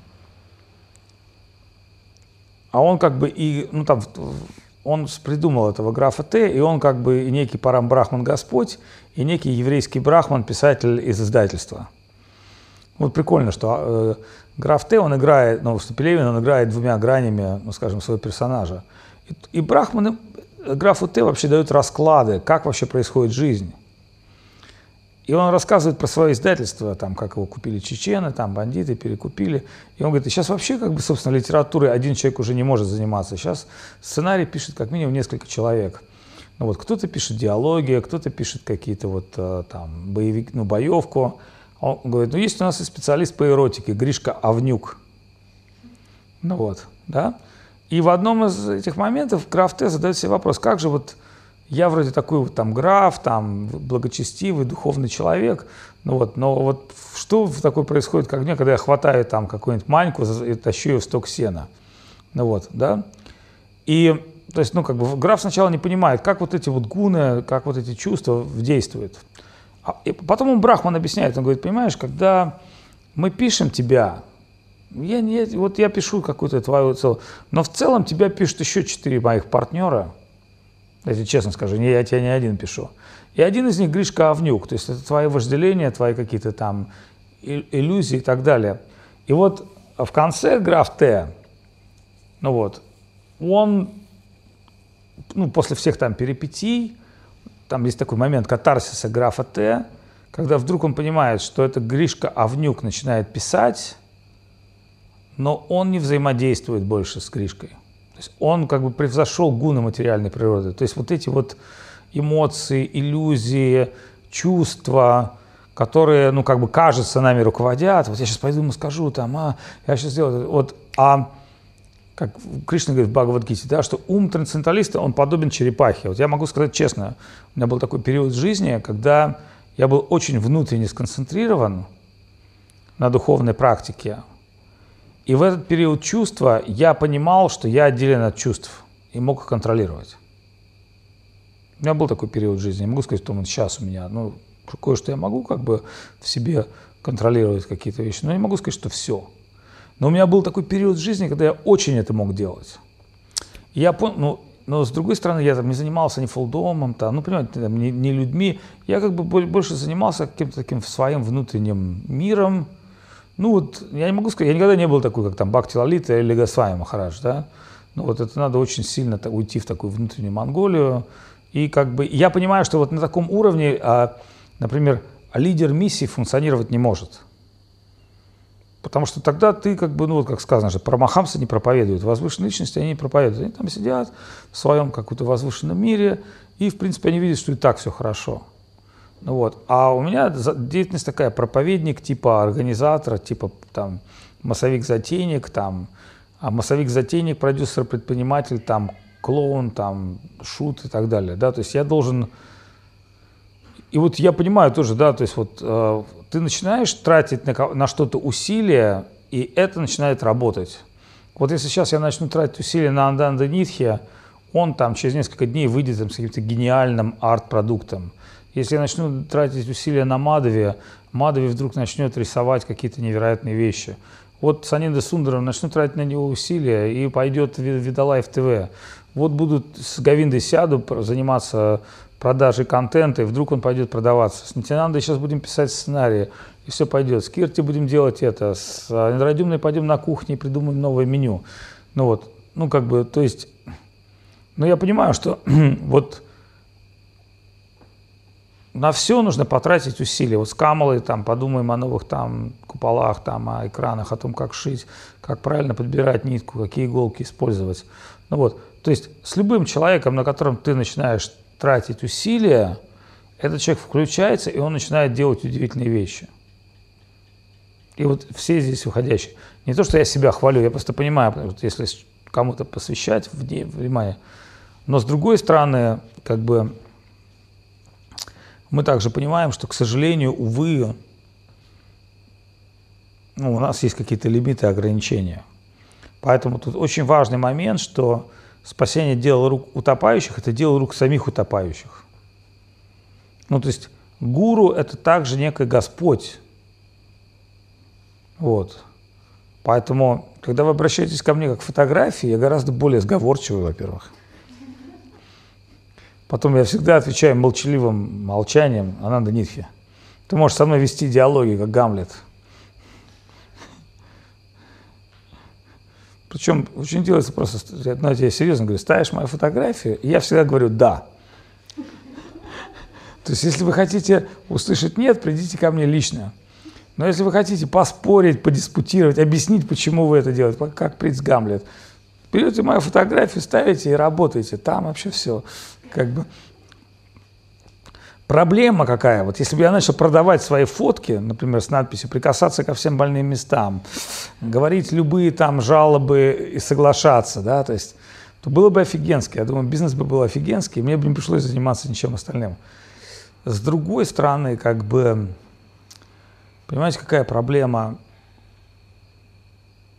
а он как бы и, ну там, он придумал этого графа Т, и он как бы некий Парам Брахман Господь, и некий еврейский Брахман, писатель из издательства. Вот прикольно, что э, граф Т, он играет, ну, в Пелевин он играет двумя гранями, ну, скажем, своего персонажа. И, и Брахман, графу Т вообще дают расклады, как вообще происходит жизнь. И он рассказывает про свое издательство, там, как его купили чечены, там, бандиты перекупили. И он говорит, сейчас вообще, как бы, собственно, литературой один человек уже не может заниматься. Сейчас сценарий пишет как минимум несколько человек. Ну, вот кто-то пишет диалоги, кто-то пишет какие-то вот э, там боевик, ну, боевку. Он говорит, ну, есть у нас и специалист по эротике, Гришка Авнюк. Ну вот, да. И в одном из этих моментов Крафте задает себе вопрос, как же вот я вроде такой вот там граф, там благочестивый, духовный человек, ну вот, но вот что такое происходит, как мне, когда я хватаю там какую-нибудь маньку и тащу ее в сток сена, ну вот, да, и то есть, ну, как бы граф сначала не понимает, как вот эти вот гуны, как вот эти чувства действуют. А, и потом он Брахман объясняет, он говорит, понимаешь, когда мы пишем тебя, я не, вот я пишу какую-то твою целую, но в целом тебя пишут еще четыре моих партнера – если честно скажу, не, я тебе не один пишу. И один из них Гришка Авнюк, то есть это твои вожделения, твои какие-то там иллюзии и так далее. И вот в конце граф Т, ну вот, он, ну, после всех там перипетий, там есть такой момент катарсиса графа Т, когда вдруг он понимает, что это Гришка Авнюк начинает писать, но он не взаимодействует больше с Гришкой. То есть он как бы превзошел гуны материальной природы. То есть вот эти вот эмоции, иллюзии, чувства, которые, ну, как бы, кажется, нами руководят. Вот я сейчас пойду ему скажу, там, а, я сейчас сделаю. Вот, а как Кришна говорит в Бхагавадгите, да, что ум трансценденталиста, он подобен черепахе. Вот я могу сказать честно, у меня был такой период жизни, когда я был очень внутренне сконцентрирован на духовной практике. И в этот период чувства я понимал, что я отделен от чувств и мог их контролировать. У меня был такой период жизни. Не могу сказать, что он сейчас у меня. Ну, кое-что я могу как бы в себе контролировать какие-то вещи, но не могу сказать, что все. Но у меня был такой период в жизни, когда я очень это мог делать. Я понял, ну, но с другой стороны, я там не занимался ни фолдомом, там, ну, понимаете, там, ни, ни людьми. Я как бы больше занимался каким-то таким своим внутренним миром, ну вот, я не могу сказать, я никогда не был такой, как там Бхакти Лалита или Госвами Махарадж, да. Ну вот это надо очень сильно уйти в такую внутреннюю Монголию. И как бы я понимаю, что вот на таком уровне, а, например, лидер миссии функционировать не может. Потому что тогда ты, как бы, ну вот как сказано же, прамахамсы не проповедуют, возвышенные личности они не проповедуют. Они там сидят в своем каком-то возвышенном мире, и, в принципе, они видят, что и так все хорошо. Ну вот. А у меня деятельность такая, проповедник типа организатора, типа там массовик-затейник, там, а массовик-затейник, продюсер-предприниматель, там, клоун, там, шут и так далее, да, то есть я должен, и вот я понимаю тоже, да, то есть вот э, ты начинаешь тратить на, на что-то усилия, и это начинает работать. Вот если сейчас я начну тратить усилия на Анданда Нитхе, он там через несколько дней выйдет там, с каким-то гениальным арт-продуктом. Если я начну тратить усилия на Мадове, Мадови вдруг начнет рисовать какие-то невероятные вещи. Вот Санинда Сундаром начну тратить на него усилия и пойдет в Видалайв ТВ. Вот будут с Гавиндой сяду заниматься продажей контента, и вдруг он пойдет продаваться. С Нитянандой сейчас будем писать сценарии, и все пойдет. С Кирти будем делать это, с Радиумной пойдем на кухне и придумаем новое меню. Ну вот, ну как бы, то есть, ну я понимаю, что вот на все нужно потратить усилия. Вот с Камалой там подумаем о новых там куполах, там, о экранах, о том, как шить, как правильно подбирать нитку, какие иголки использовать. Ну вот, то есть с любым человеком, на котором ты начинаешь тратить усилия, этот человек включается, и он начинает делать удивительные вещи. И вот все здесь выходящие. Не то, что я себя хвалю, я просто понимаю, что если кому-то посвящать внимание. Но с другой стороны, как бы мы также понимаем, что, к сожалению, увы, ну, у нас есть какие-то лимиты, ограничения. Поэтому тут очень важный момент, что спасение дела рук утопающих – это дело рук самих утопающих. Ну, то есть гуру – это также некий Господь. Вот. Поэтому, когда вы обращаетесь ко мне как к фотографии, я гораздо более сговорчивый, во-первых. Потом я всегда отвечаю молчаливым молчанием Ананда Нитхи. Ты можешь со мной вести диалоги, как Гамлет. Причем очень делается просто, знаете, я серьезно говорю, ставишь мою фотографию, и я всегда говорю «да». То есть, если вы хотите услышать «нет», придите ко мне лично. Но если вы хотите поспорить, подиспутировать, объяснить, почему вы это делаете, как принц Гамлет, берете мою фотографию, ставите и работаете. Там вообще все как бы Проблема какая? Вот если бы я начал продавать свои фотки, например, с надписью «прикасаться ко всем больным местам», говорить любые там жалобы и соглашаться, да, то есть, то было бы офигенски. Я думаю, бизнес бы был офигенский, мне бы не пришлось заниматься ничем остальным. С другой стороны, как бы, понимаете, какая проблема?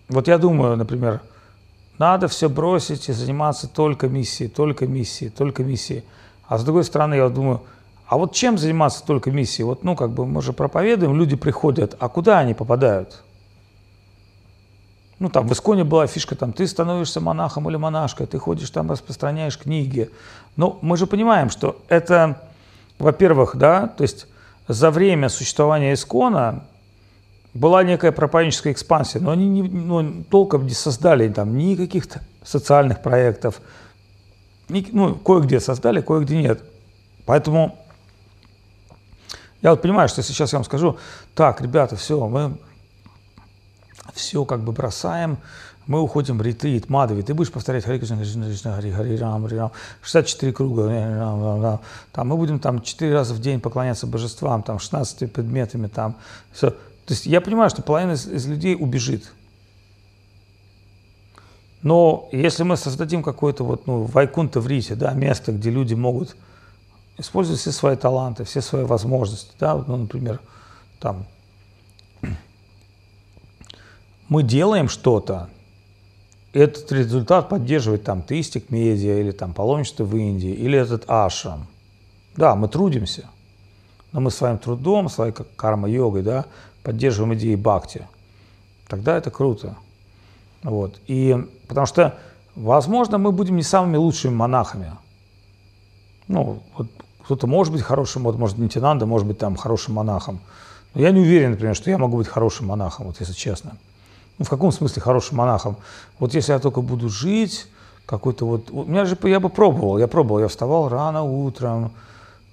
Вот я думаю, например, надо все бросить и заниматься только миссией, только миссией, только миссией. А с другой стороны, я думаю, а вот чем заниматься только миссией? Вот, ну, как бы мы же проповедуем, люди приходят, а куда они попадают? Ну, там в Исконе была фишка, там, ты становишься монахом или монашкой, ты ходишь там, распространяешь книги. Но мы же понимаем, что это, во-первых, да, то есть за время существования Искона была некая проповедническая экспансия, но они не, ну, толком не создали там ни каких-то социальных проектов, ни, ну, кое-где создали, кое-где нет. Поэтому я вот понимаю, что если сейчас я вам скажу, так, ребята, все, мы все как бы бросаем, мы уходим в ретрит, Мадови, ты будешь повторять Хари Кришна, Кришна, Хари, Хари, Рам, Хари, Рам, 64 круга, там мы будем там 4 раза в день поклоняться божествам, там 16 предметами, там все. То есть я понимаю, что половина из, из людей убежит. Но если мы создадим какое-то вот, ну, вайкунта в Рите, да, место, где люди могут использовать все свои таланты, все свои возможности, да, ну, например, там, мы делаем что-то, этот результат поддерживает там Тыстик Медиа или там паломничество в Индии или этот Ашрам. Да, мы трудимся, но мы своим трудом, своей карма-йогой, да, поддерживаем идеи бхакти, тогда это круто. Вот. И потому что, возможно, мы будем не самыми лучшими монахами. Ну, вот кто-то может быть хорошим, вот, может, Нитинанда может быть там хорошим монахом. Но я не уверен, например, что я могу быть хорошим монахом, вот если честно. Ну, в каком смысле хорошим монахом? Вот если я только буду жить, какой-то вот... У меня же, я бы пробовал, я пробовал, я вставал рано утром,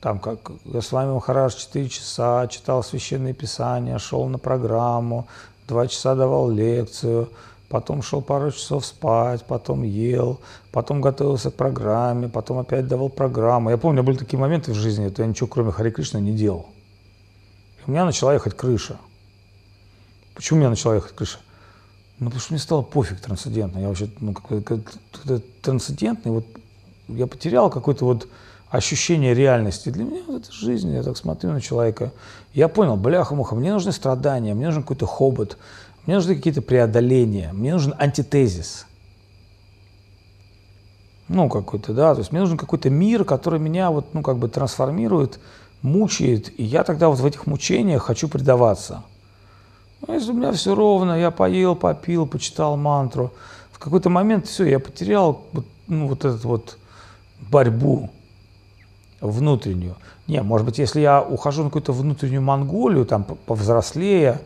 там, как я с вами Махарадж 4 часа, читал священные писания, шел на программу, два часа давал лекцию, потом шел пару часов спать, потом ел, потом готовился к программе, потом опять давал программу. Я помню, были такие моменты в жизни, что я ничего кроме Хари Кришны не делал. И у меня начала ехать крыша. Почему у меня начала ехать крыша? Ну, потому что мне стало пофиг трансцендентно. Я вообще, ну, какой-то трансцендентный, вот я потерял какой-то вот ощущение реальности. Для меня вот это жизнь, я так смотрю на человека. Я понял, бляха-муха, мне нужны страдания, мне нужен какой-то хобот, мне нужны какие-то преодоления, мне нужен антитезис. Ну, какой-то, да, то есть мне нужен какой-то мир, который меня вот, ну, как бы трансформирует, мучает, и я тогда вот в этих мучениях хочу предаваться. Ну, если у меня все ровно, я поел, попил, почитал мантру, в какой-то момент все, я потерял ну, вот эту вот борьбу внутреннюю. Не, может быть, если я ухожу на какую-то внутреннюю Монголию, там, повзрослее,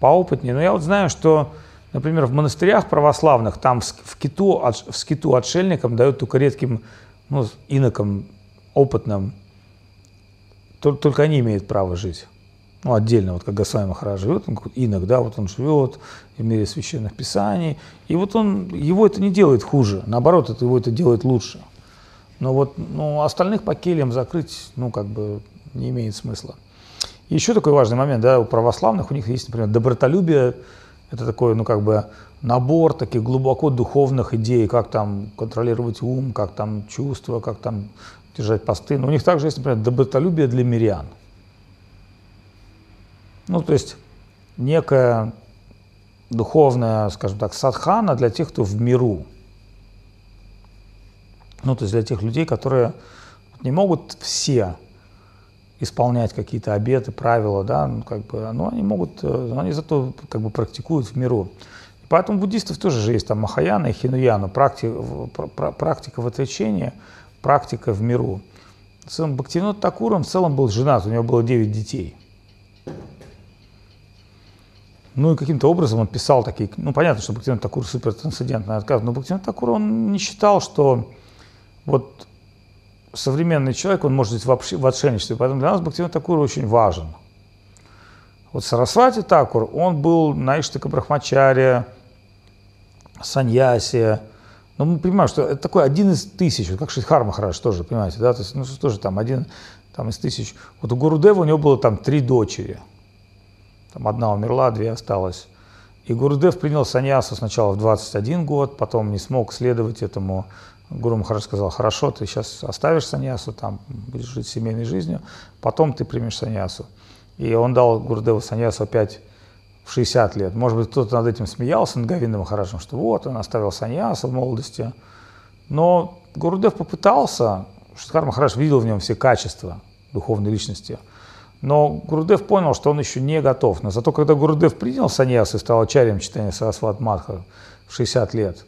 поопытнее, но я вот знаю, что, например, в монастырях православных, там в, киту, в скиту отшельникам дают только редким ну, инокам, опытным, только они имеют право жить. Ну, отдельно, вот как Госвами Махарадж живет, он инок, да, вот он живет в мире священных писаний, и вот он, его это не делает хуже, наоборот, это его это делает лучше. Но вот ну, остальных по кельям закрыть, ну, как бы не имеет смысла. Еще такой важный момент, да, у православных у них есть, например, добротолюбие, это такой, ну, как бы набор таких глубоко духовных идей, как там контролировать ум, как там чувства, как там держать посты. Но у них также есть, например, добротолюбие для мирян. Ну, то есть некая духовная, скажем так, садхана для тех, кто в миру. Ну, то есть для тех людей, которые не могут все исполнять какие-то обеты, правила, да, ну, как бы, но они могут, э, они зато как бы практикуют в миру. Поэтому буддистов тоже же есть там Махаяна и Хинуяна, практика, практика в отречении, практика в миру. Бхактивинод Такур, он в целом был женат, у него было 9 детей. Ну и каким-то образом он писал такие, ну понятно, что Бхактивинод Такур супертрансцендентный отказ, но Бхактивинод Такур, он не считал, что вот современный человек, он может быть в, в отшельничестве, поэтому для нас Бхактивинод Такур очень важен. Вот Сарасвати Такур, он был Наиштака Брахмачария, Саньясия, но мы понимаем, что это такой один из тысяч, вот как Шидхар Махарадж тоже, понимаете, да, то есть, ну, тоже там один там, из тысяч. Вот у Гурудева у него было там три дочери, там одна умерла, две осталось. И Гурудев принял саньясу сначала в 21 год, потом не смог следовать этому Гуру Махарадж сказал, хорошо, ты сейчас оставишь саньясу, там будешь жить семейной жизнью, потом ты примешь саньясу. И он дал Гурдеву саньясу опять в 60 лет. Может быть, кто-то над этим смеялся, над Гавиндом Махараджем, что вот, он оставил саньясу в молодости. Но Гурудев попытался, Шидхар Махарадж видел в нем все качества духовной личности. Но Гурудев понял, что он еще не готов. Но зато когда Гурудев принял саньяс и стал ачарьем читания Сарасват Мадха в 60 лет,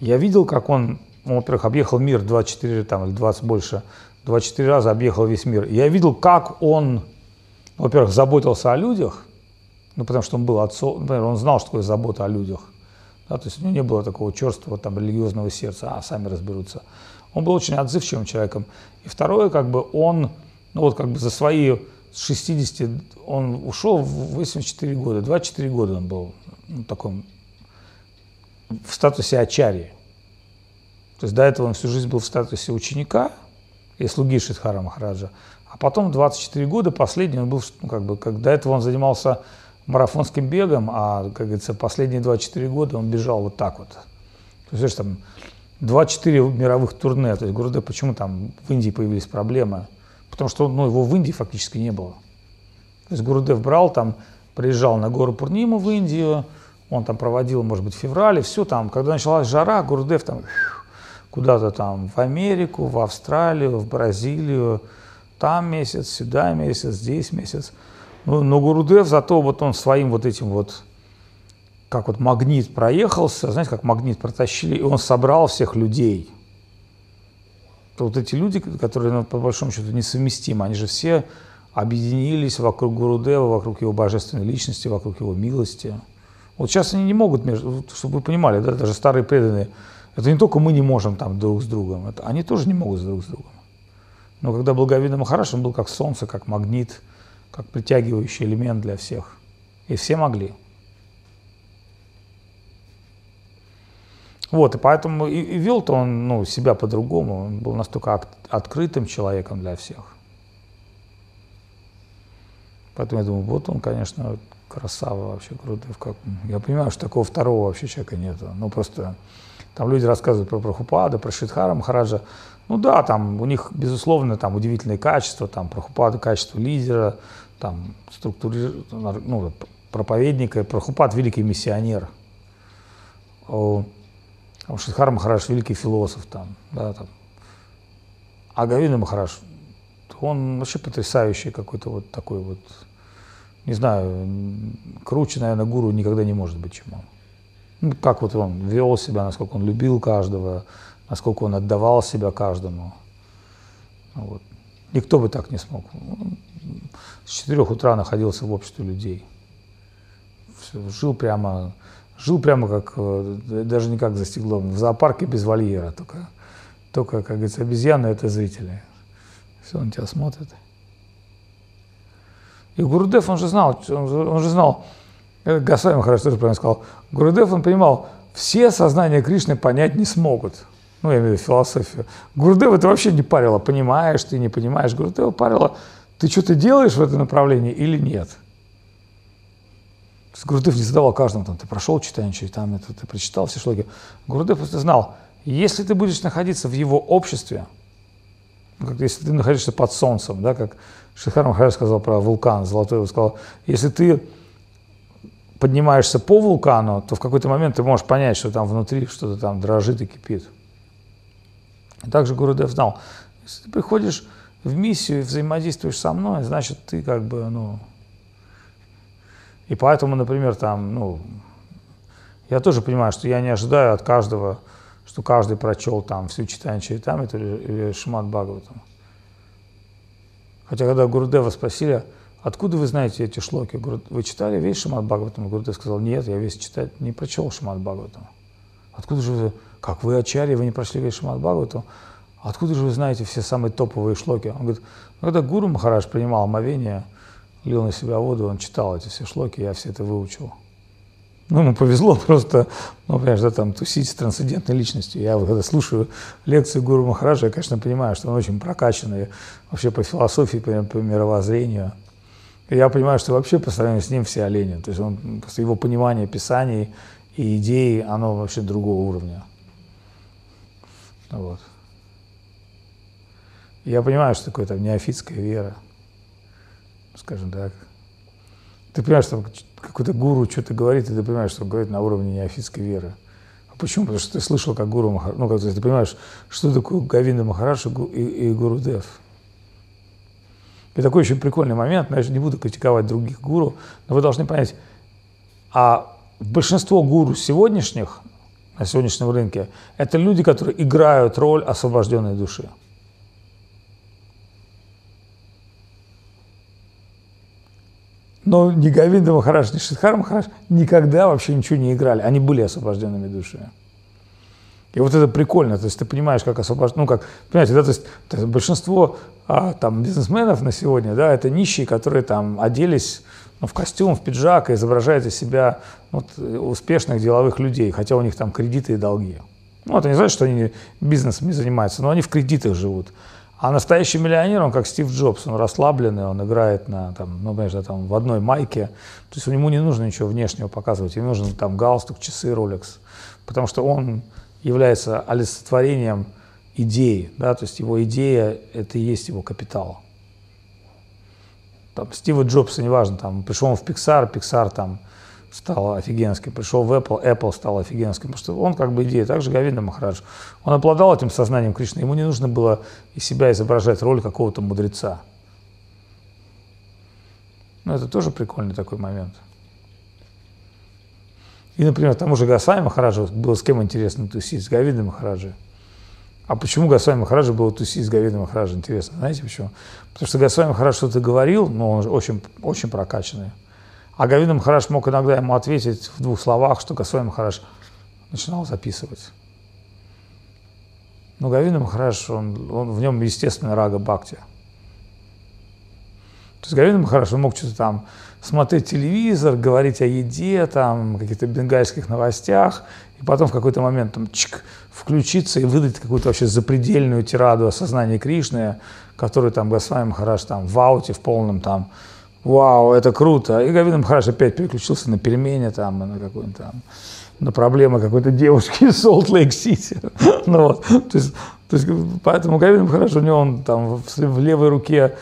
я видел, как он он, во-первых, объехал мир 24 там, или 20 больше, 24 раза объехал весь мир. я видел, как он, во-первых, заботился о людях, ну, потому что он был отцом, например, он знал, что такое забота о людях. Да, то есть у него не было такого черствого там, религиозного сердца, а сами разберутся. Он был очень отзывчивым человеком. И второе, как бы он, ну вот как бы за свои 60, он ушел в 84 года, 24 года он был ну, таком, в статусе ачарии. То есть до этого он всю жизнь был в статусе ученика и слуги Шидхара Махараджа. А потом 24 года, последний он был, ну, как бы, как до этого он занимался марафонским бегом, а, как говорится, последние 24 года он бежал вот так вот. То есть, там 24 мировых турне. То есть, Гурудев, почему там в Индии появились проблемы? Потому что ну, его в Индии фактически не было. То есть Гурудев брал там, приезжал на гору Пурниму в Индию, он там проводил, может быть, в феврале, все там. Когда началась жара, Гурудев там куда-то там в Америку, в Австралию, в Бразилию, там месяц, сюда месяц, здесь месяц. Ну, но Гурудев зато вот он своим вот этим вот, как вот магнит проехался, знаете, как магнит протащили, и он собрал всех людей. То вот эти люди, которые, ну, по большому счету, несовместимы, они же все объединились вокруг Гурудева, вокруг его божественной личности, вокруг его милости. Вот сейчас они не могут, чтобы вы понимали, да, даже старые преданные, это не только мы не можем там друг с другом, это, они тоже не могут друг с другом. Но когда Благовидный Махараш, он был как солнце, как магнит, как притягивающий элемент для всех. И все могли. Вот, и поэтому и, и вел-то он ну, себя по-другому. Он был настолько от, открытым человеком для всех. Поэтому я думаю, вот он, конечно, красава вообще, крутой. Как... Я понимаю, что такого второго вообще человека нет. Ну, просто там люди рассказывают про Прабхупада, про Шридхара Махараджа. Ну да, там у них, безусловно, там удивительные качества, там Прабхупада, качество лидера, там структури... ну, проповедника. Прабхупад – великий миссионер. А Шридхар Махарадж – великий философ там, да, там. А Гавина Махарадж, он вообще потрясающий какой-то вот такой вот, не знаю, круче, наверное, гуру никогда не может быть, чем он. Ну, как вот он вел себя, насколько он любил каждого, насколько он отдавал себя каждому. Вот. Никто бы так не смог. С четырех утра находился в обществе людей. Все, жил прямо, жил прямо как, э, даже не как за стеклом, в зоопарке без вольера, только, только как говорится, обезьяны – это зрители. Все, он тебя смотрит. И Гурудев, он же знал, он же, он же знал, Госвами хорошо тоже правильно сказал, Гурудев, он понимал, все сознания Кришны понять не смогут. Ну, я имею в виду философию. Гурудев это вообще не парило, понимаешь ты, не понимаешь. Гурудева парило, ты что-то делаешь в этом направлении или нет. Гурдев не задавал каждому, там, ты прошел читание, там, это, ты прочитал все шлоги. Гурдев просто знал, если ты будешь находиться в его обществе, ну, как если ты находишься под солнцем, да, как Шихар Махарадж сказал про вулкан, Золотой, он сказал, если ты поднимаешься по вулкану, то в какой-то момент ты можешь понять, что там внутри что-то там дрожит и кипит. И также Гурудев знал, если ты приходишь в миссию и взаимодействуешь со мной, значит, ты как бы, ну... И поэтому, например, там, ну, я тоже понимаю, что я не ожидаю от каждого, что каждый прочел там всю читание Чайтамриту или, или Шимат Бхагаватам. Хотя когда Гурудева спросили, откуда вы знаете эти шлоки, вы читали весь Шимат Бхагаватам? Гурудев сказал, нет, я весь читать не прочел Шимат Бхагаватам. Откуда же вы, как вы Ачарья, вы не прошли весь Шимат Бхагаватам? Откуда же вы знаете все самые топовые шлоки? Он говорит, ну, когда Гуру Махараш принимал омовение, лил на себя воду, он читал эти все шлоки, я все это выучил. Ну, ему повезло просто, ну, понимаешь, да, там, тусить с трансцендентной личностью. Я когда слушаю лекции Гуру Махараджа, я, конечно, понимаю, что он очень прокачанный вообще по философии, по, по мировоззрению. Я понимаю, что вообще по сравнению с ним все олени. То есть он, его понимание писаний и идеи, оно вообще другого уровня. Вот. Я понимаю, что такое там неофитская вера, скажем так. Ты понимаешь, что какой-то гуру что-то говорит, и ты понимаешь, что он говорит на уровне неофитской веры. А почему? Потому что ты слышал, как гуру Махарадж, ну, как ты понимаешь, что такое Гавинда Махарадж и, и Гуру Дев. И такой очень прикольный момент, я же не буду критиковать других гуру, но вы должны понять, а большинство гуру сегодняшних, на сегодняшнем рынке, это люди, которые играют роль освобожденной души. Но ни Говинда Махараш, ни Шидхар Махараш никогда вообще ничего не играли. Они были освобожденными душами. И вот это прикольно, то есть ты понимаешь, как освобождать, ну как, понимаете, да, то есть, то есть большинство а, там бизнесменов на сегодня, да, это нищие, которые там оделись ну, в костюм, в пиджак и изображают из себя вот, успешных деловых людей, хотя у них там кредиты и долги. Ну, это не значит, что они бизнесом не занимаются, но они в кредитах живут. А настоящий миллионер, он как Стив Джобс, он расслабленный, он играет на, там, ну, да, там, в одной майке. То есть ему не нужно ничего внешнего показывать, ему нужен там галстук, часы, Rolex. Потому что он является олицетворением идеи, да, то есть его идея – это и есть его капитал. Там, Стива Джобса, неважно, там, пришел он в Pixar, Pixar там стал офигенским, пришел в Apple, Apple стал офигенским, потому что он как бы идея, также Гавинда Махарадж, он обладал этим сознанием Кришны, ему не нужно было из себя изображать роль какого-то мудреца. Ну, это тоже прикольный такой момент. И, например, тому же Гасвами Махараджа было с кем интересно тусить, с Гавидой Махараджи. А почему Гасвами Махараджа было тусить с Гавидой Махараджи, интересно, знаете почему? Потому что Гасвами Махарадж что-то говорил, но он очень, очень прокачанный. А Гавинда Махараш мог иногда ему ответить в двух словах, что Госвами Махараш начинал записывать. Но Гавинда Махараш, он, он, в нем естественно рага бхакти. То есть Махараш, он мог что-то там смотреть телевизор, говорить о еде, там, каких-то бенгальских новостях, и потом в какой-то момент там, чик, включиться и выдать какую-то вообще запредельную тираду о сознании Кришны, которую там Госвами Махараш там в ауте, в полном там вау, это круто. И Гавин Махараш опять переключился на пельмени, там, на какой-нибудь там, на проблемы какой-то девушки из Солт-Лейк-Сити. ну, вот. то, есть, то есть, поэтому Гавин Махараш, у него он там в, в левой руке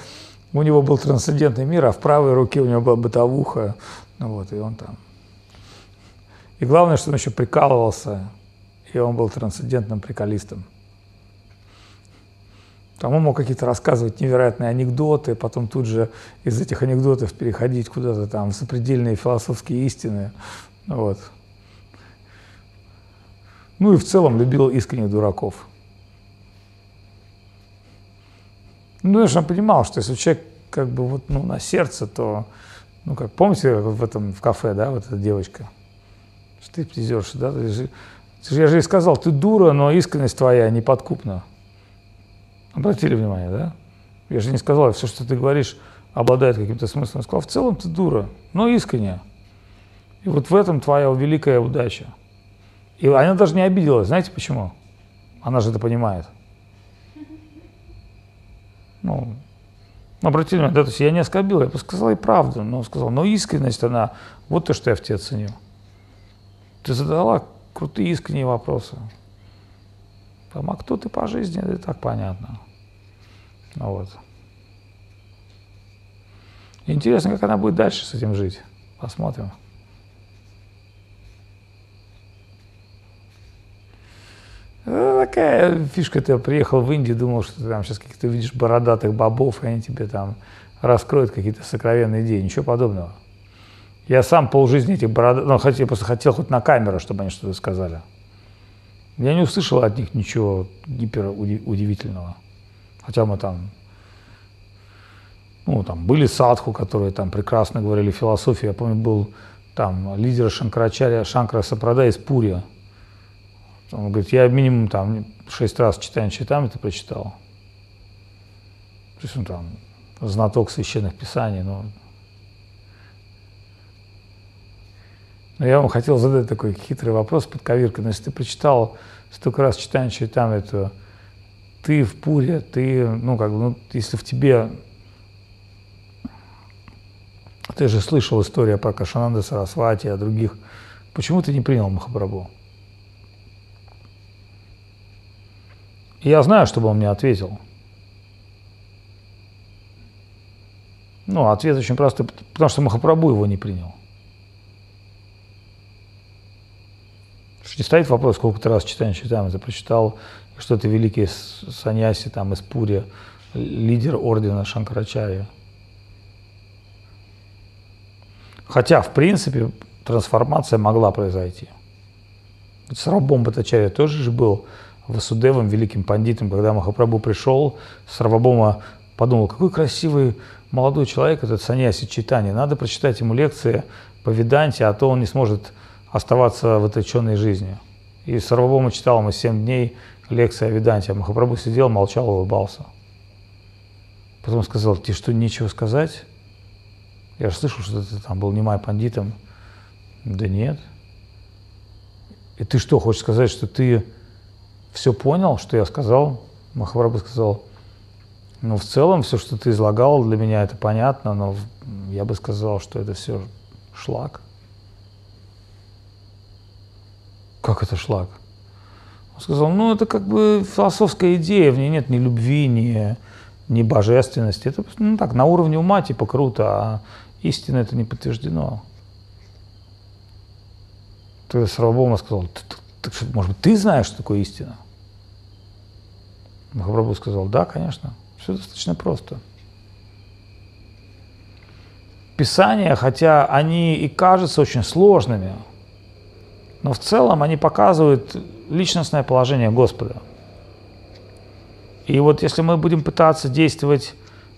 у него был трансцендентный мир, а в правой руке у него была бытовуха. Ну вот, и он там. И главное, что он еще прикалывался, и он был трансцендентным приколистом. Там он мог какие-то рассказывать невероятные анекдоты, потом тут же из этих анекдотов переходить куда-то там в запредельные философские истины. Вот. Ну и в целом любил искренних дураков. Ну, знаешь, он понимал, что если человек как бы вот ну, на сердце, то, ну, как помните в этом в кафе, да, вот эта девочка, что ты стриптизерша, да, же, ты же, я же ей сказал, ты дура, но искренность твоя неподкупна. Обратили внимание, да? Я же не сказал, все, что ты говоришь, обладает каким-то смыслом. Я сказал, в целом ты дура, но искренне. И вот в этом твоя великая удача. И она даже не обиделась. Знаете почему? Она же это понимает. Ну, обратите внимание, да, то есть я не оскорбил, я просто сказал и правду, но сказал, но искренность она, вот то, что я в тебе ценю. Ты задала крутые искренние вопросы. Там, а кто ты по жизни, это так понятно. Ну, вот. Интересно, как она будет дальше с этим жить. Посмотрим. Ну, такая фишка, ты приехал в Индию, думал, что ты там сейчас каких-то видишь бородатых бобов, и они тебе там раскроют какие-то сокровенные идеи. Ничего подобного. Я сам полжизни этих бородатых, ну, хотя я просто хотел хоть на камеру, чтобы они что-то сказали. Я не услышал от них ничего гипер удивительного. Хотя мы там, ну, там были садху, которые там прекрасно говорили философию. Я помню, был там лидер Шанкарачаря, Шанкара Сапрада из Пурия. Он говорит, я минимум там шесть раз читание читам это прочитал. То есть он там знаток священных писаний, но Но я вам хотел задать такой хитрый вопрос под коверкой. Но если ты прочитал столько раз читание Чайтам, это ты в Пуре, ты, ну, как бы, ну, если в тебе... Ты же слышал историю про Кашананда Сарасвати, о других. Почему ты не принял Махапрабху? Я знаю, что бы он мне ответил. Ну, ответ очень простой, потому что Махапрабху его не принял. Не стоит вопрос, сколько ты раз читаешь, читаем, ты прочитал, что ты великий саньяси там из Пури, лидер ордена Шанкарачарья. Хотя, в принципе, трансформация могла произойти. С Рабом Батачарья тоже же был Васудевом, великим пандитом, когда Махапрабху пришел, с Рабабома подумал, какой красивый молодой человек этот Саньяси Читани, надо прочитать ему лекции по Веданте, а то он не сможет оставаться в этой ученой жизни. И Сарвабома читал мы 7 дней лекции о Веданте, а Махапрабху сидел, молчал, улыбался. Потом сказал, тебе что, нечего сказать? Я же слышал, что ты там был немай пандитом. Да нет. И ты что, хочешь сказать, что ты все понял, что я сказал? Махапрабху сказал, ну, в целом, все, что ты излагал, для меня это понятно, но я бы сказал, что это все шлак. Как это шлак? Он сказал, ну это как бы философская идея, в ней нет ни любви, ни, ни божественности. Это ну, так, на уровне ума типа круто, а истина это не подтверждено. То есть Сарабома сказал, может быть, ты знаешь, что такое истина? Махапрабху сказал, да, конечно, все достаточно просто. Писания, хотя они и кажутся очень сложными, но в целом они показывают личностное положение Господа. И вот если мы будем пытаться действовать,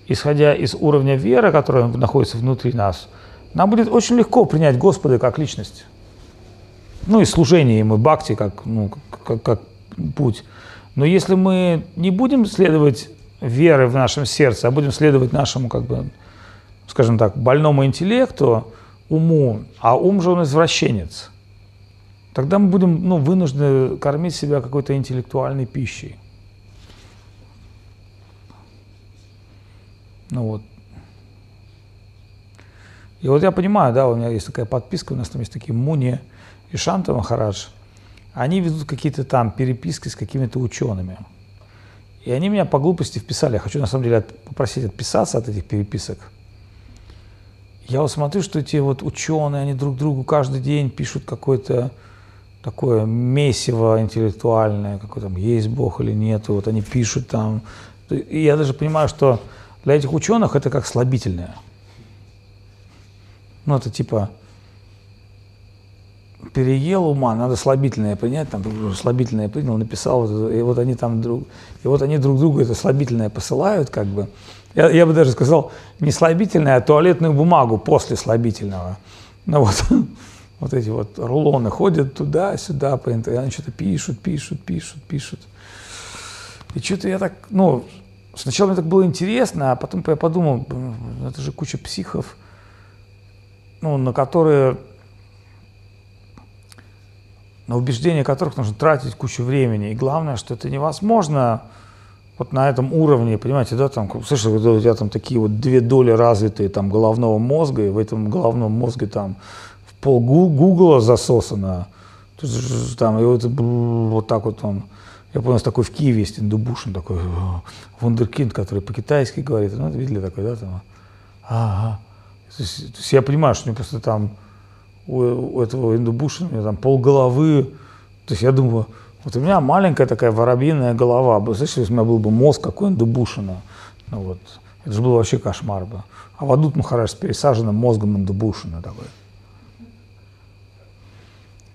исходя из уровня веры, который находится внутри нас, нам будет очень легко принять Господа как личность. Ну и служение ему, бхакти как, ну, как, как путь. Но если мы не будем следовать веры в нашем сердце, а будем следовать нашему, как бы, скажем так, больному интеллекту, уму, а ум же он извращенец – тогда мы будем ну, вынуждены кормить себя какой-то интеллектуальной пищей. Ну вот. И вот я понимаю, да, у меня есть такая подписка, у нас там есть такие Муни и Шанта Махарадж. Они ведут какие-то там переписки с какими-то учеными. И они меня по глупости вписали. Я хочу на самом деле попросить отписаться от этих переписок. Я вот смотрю, что эти вот ученые, они друг другу каждый день пишут какой-то такое месиво интеллектуальное, какой там есть Бог или нет, вот они пишут там. И я даже понимаю, что для этих ученых это как слабительное. Ну, это типа переел ума, надо слабительное принять, там слабительное принял, написал, и вот они там друг, и вот они друг другу это слабительное посылают, как бы. Я, я бы даже сказал, не слабительное, а туалетную бумагу после слабительного. Ну вот, вот эти вот рулоны ходят туда-сюда по интернету, они что-то пишут, пишут, пишут, пишут. И что-то я так, ну, сначала мне так было интересно, а потом я подумал, это же куча психов, ну, на которые, на убеждение которых нужно тратить кучу времени. И главное, что это невозможно вот на этом уровне, понимаете, да, там, слышишь, у тебя там такие вот две доли развитые там головного мозга, и в этом головном мозге там в пол Гугла засосано, там, и вот, вот так вот он, я помню, такой в Киеве есть Индубушин, такой вундеркинд, который по-китайски говорит, ну, видели такой, да, там, ага. То есть, то есть я понимаю, что у него просто там у, у этого Индубушина у него там полголовы, то есть я думаю, вот у меня маленькая такая воробьиная голова. Представляешь, если у меня был бы мозг какой-нибудь Дубушина, ну вот, это же был вообще кошмар бы. А Вадут Махарадж с пересаженным мозгом Индубушина такой.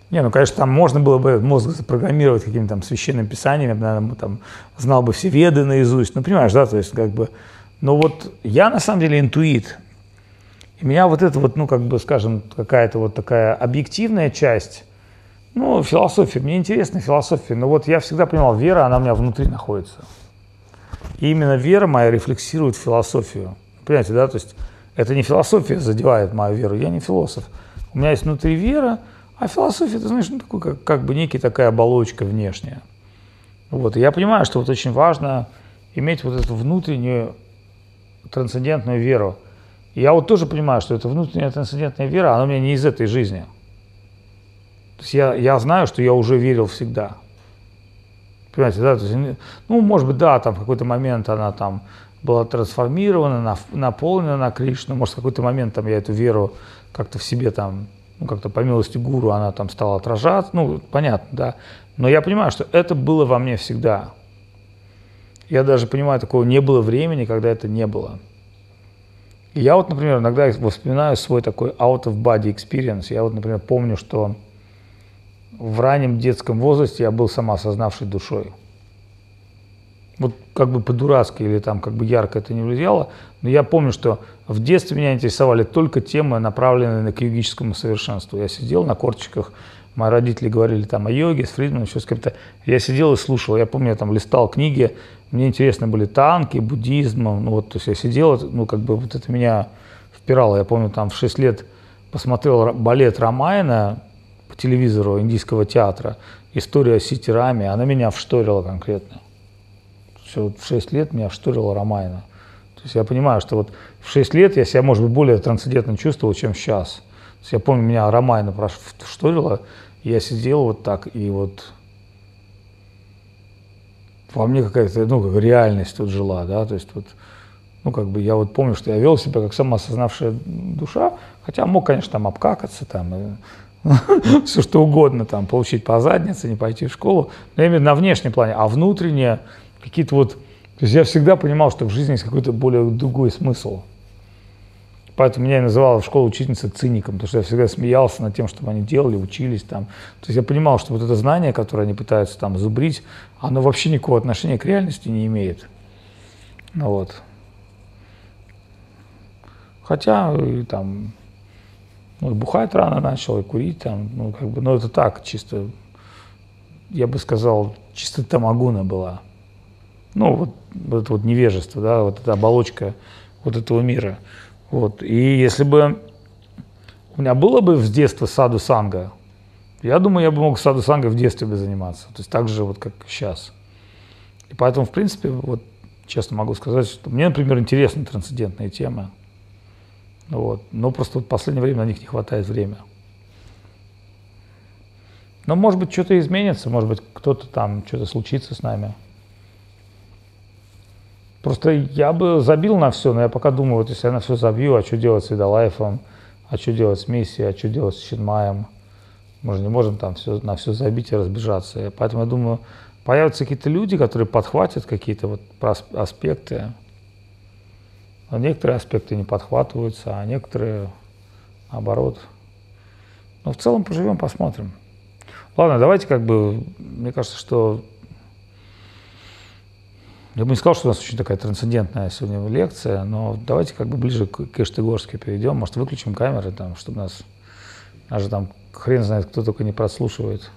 Не, ну, конечно, там можно было бы мозг запрограммировать какими-то там священными писаниями, наверное, там знал бы все веды наизусть, ну, понимаешь, да, то есть как бы, но вот я на самом деле интуит, и меня вот это вот, ну, как бы, скажем, какая-то вот такая объективная часть, ну, философия. Мне интересна философия. Но вот я всегда понимал, вера, она у меня внутри находится. И именно вера моя рефлексирует философию. Понимаете, да? То есть это не философия задевает мою веру. Я не философ. У меня есть внутри вера, а философия, ты знаешь, ну, такой, как, как бы некий такая оболочка внешняя. Вот. И я понимаю, что вот очень важно иметь вот эту внутреннюю трансцендентную веру. Я вот тоже понимаю, что эта внутренняя трансцендентная вера, она у меня не из этой жизни – то есть я, я знаю, что я уже верил всегда. Понимаете, да? То есть, ну, может быть, да, там в какой-то момент она там была трансформирована, наполнена на Кришну. Может, в какой-то момент там я эту веру как-то в себе там, ну, как-то по милости гуру она там стала отражаться. Ну, понятно, да. Но я понимаю, что это было во мне всегда. Я даже понимаю, такого не было времени, когда это не было. Я вот, например, иногда вспоминаю свой такой out of body experience. Я вот, например, помню, что в раннем детском возрасте я был самоосознавшей душой. Вот как бы по-дурацки или там как бы ярко это не влияло, но я помню, что в детстве меня интересовали только темы, направленные на к йогическому совершенству. Я сидел на корточках, мои родители говорили там о йоге, с Фридманом, еще с кем-то. Я сидел и слушал. Я помню, я там листал книги, мне интересны были танки, буддизм. Ну вот, то есть я сидел, ну как бы вот это меня впирало. Я помню, там в 6 лет посмотрел балет Рамайна, по телевизору индийского театра история Сити Рами, она меня вшторила конкретно. Все, в 6 лет меня вшторила Рамайна. То есть я понимаю, что вот в 6 лет я себя, может быть, более трансцендентно чувствовал, чем сейчас. То есть я помню, меня Рамайна вшторила, я сидел вот так, и вот во мне какая-то, ну, как реальность тут жила, да, то есть вот, ну, как бы я вот помню, что я вел себя как самоосознавшая душа, хотя мог, конечно, там обкакаться, там, все что угодно, там, получить по заднице, не пойти в школу, но именно на внешнем плане, а внутреннее какие-то вот, то есть я всегда понимал, что в жизни есть какой-то более другой смысл. Поэтому меня и называла в школе учительница циником, потому что я всегда смеялся над тем, что они делали, учились там. То есть я понимал, что вот это знание, которое они пытаются там зубрить, оно вообще никакого отношения к реальности не имеет. Ну вот. Хотя и там ну, бухать рано начал, и курить там, ну, как бы, ну, это так, чисто, я бы сказал, чисто тамагуна была. Ну, вот, вот это вот невежество, да, вот эта оболочка вот этого мира. Вот, и если бы у меня было бы с детства саду санга, я думаю, я бы мог саду санга в детстве бы заниматься, то есть так же вот, как сейчас. И поэтому, в принципе, вот, честно могу сказать, что мне, например, интересны трансцендентные темы. Вот. Но просто в последнее время на них не хватает времени. Но может быть что-то изменится, может быть кто-то там, что-то случится с нами. Просто я бы забил на все, но я пока думаю, вот если я на все забью, а что делать с Видолайфом, а что делать с миссией, а что делать с Щенмаем. Мы же не можем там все, на все забить и разбежаться. И поэтому я думаю, появятся какие-то люди, которые подхватят какие-то вот аспекты, но некоторые аспекты не подхватываются, а некоторые наоборот. Но в целом поживем, посмотрим. Ладно, давайте как бы, мне кажется, что я бы не сказал, что у нас очень такая трансцендентная сегодня лекция, но давайте как бы ближе к Кэштыгорске перейдем. Может, выключим камеры, там, чтобы нас, нас же там хрен знает, кто только не прослушивает.